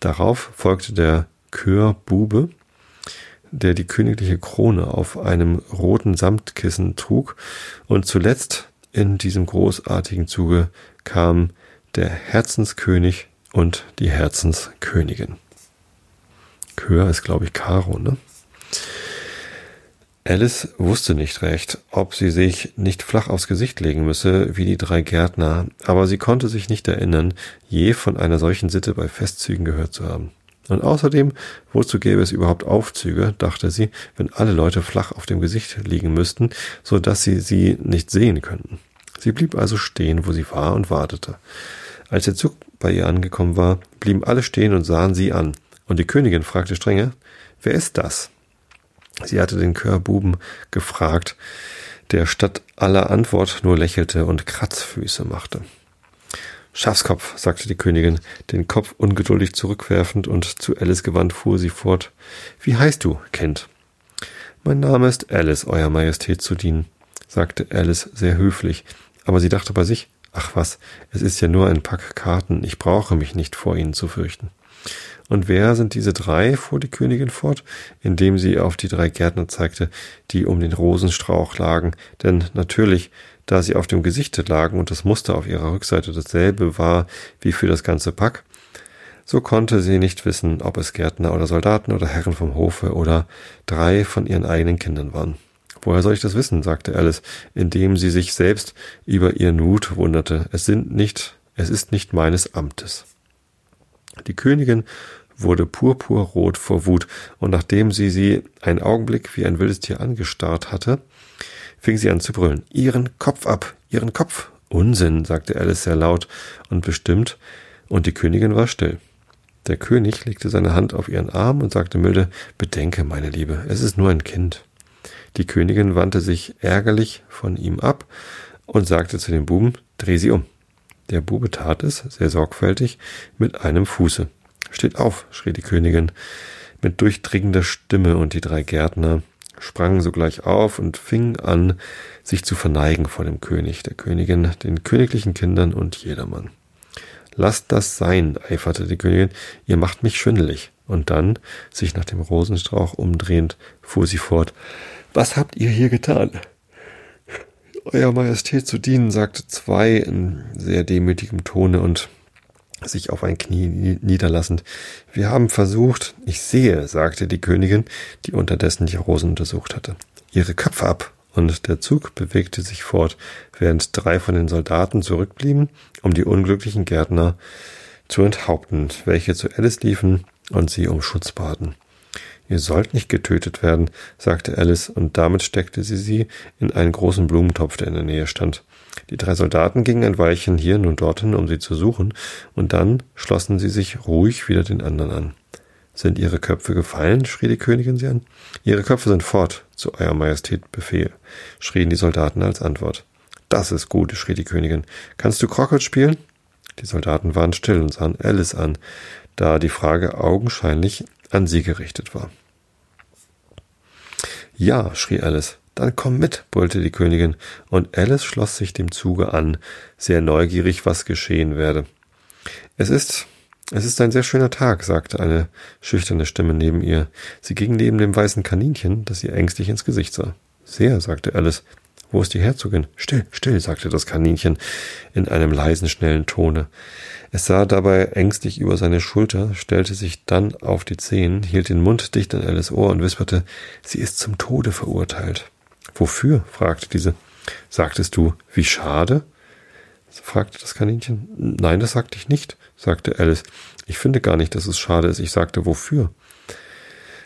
Darauf folgte der Chörbube, der die königliche Krone auf einem roten Samtkissen trug, und zuletzt in diesem großartigen Zuge kam der Herzenskönig und die Herzenskönigin. Chör ist, glaube ich, Karo, ne? Alice wusste nicht recht, ob sie sich nicht flach aufs Gesicht legen müsse, wie die drei Gärtner, aber sie konnte sich nicht erinnern, je von einer solchen Sitte bei Festzügen gehört zu haben. Und außerdem, wozu gäbe es überhaupt Aufzüge, dachte sie, wenn alle Leute flach auf dem Gesicht liegen müssten, so dass sie sie nicht sehen könnten. Sie blieb also stehen, wo sie war und wartete. Als der Zug bei ihr angekommen war, blieben alle stehen und sahen sie an. Und die Königin fragte strenge, wer ist das? Sie hatte den Chörbuben gefragt, der statt aller Antwort nur lächelte und Kratzfüße machte. Schafskopf, sagte die Königin, den Kopf ungeduldig zurückwerfend und zu Alice gewandt fuhr sie fort. Wie heißt du, Kind? Mein Name ist Alice, Euer Majestät zu dienen, sagte Alice sehr höflich, aber sie dachte bei sich, ach was, es ist ja nur ein Pack Karten, ich brauche mich nicht vor ihnen zu fürchten. Und wer sind diese drei? fuhr die Königin fort, indem sie auf die drei Gärtner zeigte, die um den Rosenstrauch lagen, denn natürlich, da sie auf dem Gesichte lagen und das Muster auf ihrer Rückseite dasselbe war wie für das ganze Pack, so konnte sie nicht wissen, ob es Gärtner oder Soldaten oder Herren vom Hofe oder drei von ihren eigenen Kindern waren. Woher soll ich das wissen? sagte Alice, indem sie sich selbst über ihren Mut wunderte. Es sind nicht, es ist nicht meines Amtes. Die Königin wurde purpurrot vor Wut, und nachdem sie sie einen Augenblick wie ein wildes Tier angestarrt hatte, fing sie an zu brüllen. Ihren Kopf ab, Ihren Kopf. Unsinn, sagte Alice sehr laut und bestimmt, und die Königin war still. Der König legte seine Hand auf ihren Arm und sagte milde Bedenke, meine Liebe, es ist nur ein Kind. Die Königin wandte sich ärgerlich von ihm ab und sagte zu dem Buben Dreh sie um. Der Bube tat es, sehr sorgfältig, mit einem Fuße. Steht auf, schrie die Königin mit durchdringender Stimme, und die drei Gärtner sprangen sogleich auf und fingen an, sich zu verneigen vor dem König, der Königin, den königlichen Kindern und jedermann. Lasst das sein, eiferte die Königin, ihr macht mich schwindelig. Und dann, sich nach dem Rosenstrauch umdrehend, fuhr sie fort. Was habt ihr hier getan? Euer Majestät zu dienen, sagte zwei in sehr demütigem Tone und sich auf ein Knie niederlassend. Wir haben versucht, ich sehe, sagte die Königin, die unterdessen die Rosen untersucht hatte. Ihre Köpfe ab, und der Zug bewegte sich fort, während drei von den Soldaten zurückblieben, um die unglücklichen Gärtner zu enthaupten, welche zu Alice liefen und sie um Schutz baten. Ihr sollt nicht getötet werden, sagte Alice, und damit steckte sie sie in einen großen Blumentopf, der in der Nähe stand. Die drei Soldaten gingen ein Weilchen hier nun dorthin, um sie zu suchen, und dann schlossen sie sich ruhig wieder den anderen an. Sind ihre Köpfe gefallen? schrie die Königin sie an. Ihre Köpfe sind fort, zu Euer Majestät Befehl, schrien die Soldaten als Antwort. Das ist gut, schrie die Königin. Kannst du Crockett spielen? Die Soldaten waren still und sahen Alice an, da die Frage augenscheinlich an sie gerichtet war. Ja, schrie Alice. Dann komm mit, brüllte die Königin, und Alice schloss sich dem Zuge an, sehr neugierig, was geschehen werde. Es ist, es ist ein sehr schöner Tag, sagte eine schüchterne Stimme neben ihr. Sie ging neben dem weißen Kaninchen, das ihr ängstlich ins Gesicht sah. Sehr, sagte Alice. Wo ist die Herzogin? Still, still, sagte das Kaninchen in einem leisen, schnellen Tone. Es sah dabei ängstlich über seine Schulter, stellte sich dann auf die Zehen, hielt den Mund dicht an Alice Ohr und wisperte, sie ist zum Tode verurteilt. Wofür? fragte diese. Sagtest du, wie schade? fragte das Kaninchen. Nein, das sagte ich nicht, sagte Alice. Ich finde gar nicht, dass es schade ist. Ich sagte, wofür?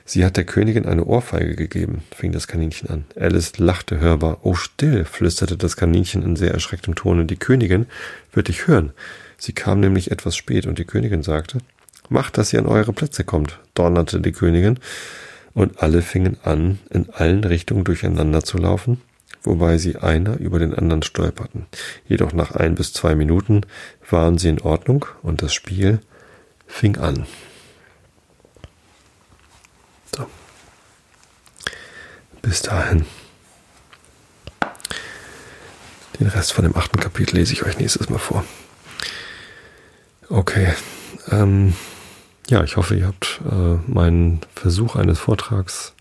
Sie hat der Königin eine Ohrfeige gegeben, fing das Kaninchen an. Alice lachte hörbar. Oh, still, flüsterte das Kaninchen in sehr erschrecktem Tone. Die Königin wird dich hören. Sie kam nämlich etwas spät und die Königin sagte, Macht, dass ihr an eure Plätze kommt, donnerte die Königin, und alle fingen an, in allen Richtungen durcheinander zu laufen, wobei sie einer über den anderen stolperten. Jedoch nach ein bis zwei Minuten waren sie in Ordnung und das Spiel fing an. So. Bis dahin. Den Rest von dem achten Kapitel lese ich euch nächstes Mal vor. Okay. Ähm, ja, ich hoffe, ihr habt äh, meinen Versuch eines Vortrags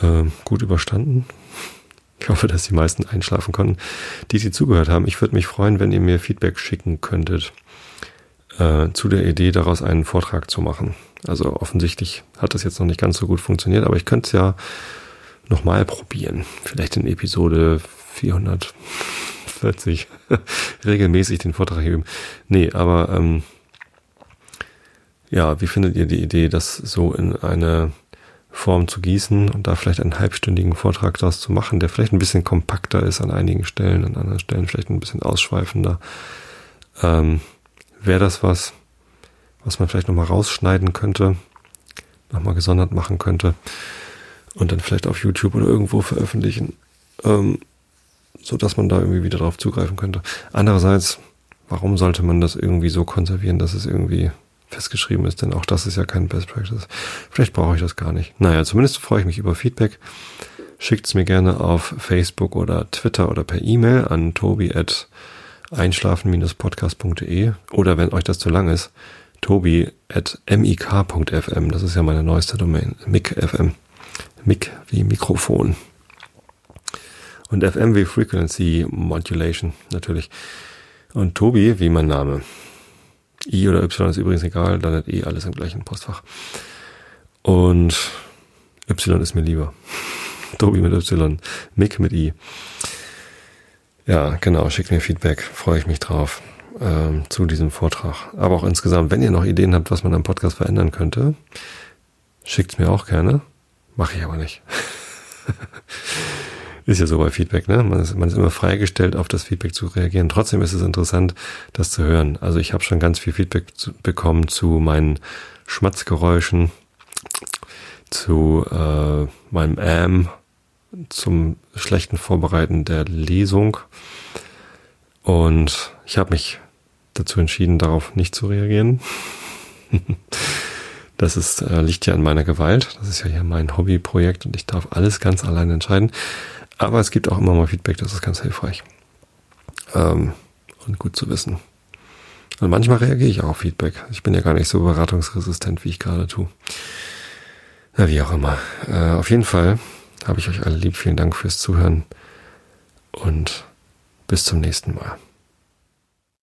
äh, gut überstanden. Ich hoffe, dass die meisten einschlafen konnten, die, die zugehört haben. Ich würde mich freuen, wenn ihr mir Feedback schicken könntet äh, zu der Idee, daraus einen Vortrag zu machen. Also offensichtlich hat das jetzt noch nicht ganz so gut funktioniert, aber ich könnte es ja nochmal probieren. Vielleicht in Episode 400. 40 regelmäßig den Vortrag üben. Nee, aber ähm, ja, wie findet ihr die Idee, das so in eine Form zu gießen und da vielleicht einen halbstündigen Vortrag daraus zu machen, der vielleicht ein bisschen kompakter ist an einigen Stellen, an anderen Stellen vielleicht ein bisschen ausschweifender. Ähm, Wäre das was, was man vielleicht nochmal rausschneiden könnte, nochmal gesondert machen könnte und dann vielleicht auf YouTube oder irgendwo veröffentlichen? Ähm, so dass man da irgendwie wieder drauf zugreifen könnte. Andererseits, warum sollte man das irgendwie so konservieren, dass es irgendwie festgeschrieben ist? Denn auch das ist ja kein Best Practice. Vielleicht brauche ich das gar nicht. Naja, zumindest freue ich mich über Feedback. Schickt es mir gerne auf Facebook oder Twitter oder per E-Mail an tobi einschlafen-podcast.de oder wenn euch das zu lang ist, tobi at mik.fm. Das ist ja meine neueste Domain. mic.fm. Mic wie Mikrofon. Und FM wie Frequency Modulation, natürlich. Und Tobi wie mein Name. I oder Y ist übrigens egal, dann hat eh alles im gleichen Postfach. Und Y ist mir lieber. Tobi mit Y, Mick mit I. Ja, genau, schickt mir Feedback, freue ich mich drauf ähm, zu diesem Vortrag. Aber auch insgesamt, wenn ihr noch Ideen habt, was man am Podcast verändern könnte, schickt's mir auch gerne. Mache ich aber nicht. Ist ja so bei Feedback, ne? Man ist, man ist immer freigestellt, auf das Feedback zu reagieren. Trotzdem ist es interessant, das zu hören. Also ich habe schon ganz viel Feedback zu, bekommen zu meinen Schmatzgeräuschen, zu äh, meinem Ähm, zum schlechten Vorbereiten der Lesung. Und ich habe mich dazu entschieden, darauf nicht zu reagieren. Das ist, äh, liegt ja an meiner Gewalt. Das ist ja hier mein Hobbyprojekt und ich darf alles ganz allein entscheiden. Aber es gibt auch immer mal Feedback, das ist ganz hilfreich. Ähm, und gut zu wissen. Und manchmal reagiere ich auch auf Feedback. Ich bin ja gar nicht so beratungsresistent, wie ich gerade tue. Na, wie auch immer. Äh, auf jeden Fall habe ich euch alle lieb. Vielen Dank fürs Zuhören und bis zum nächsten Mal.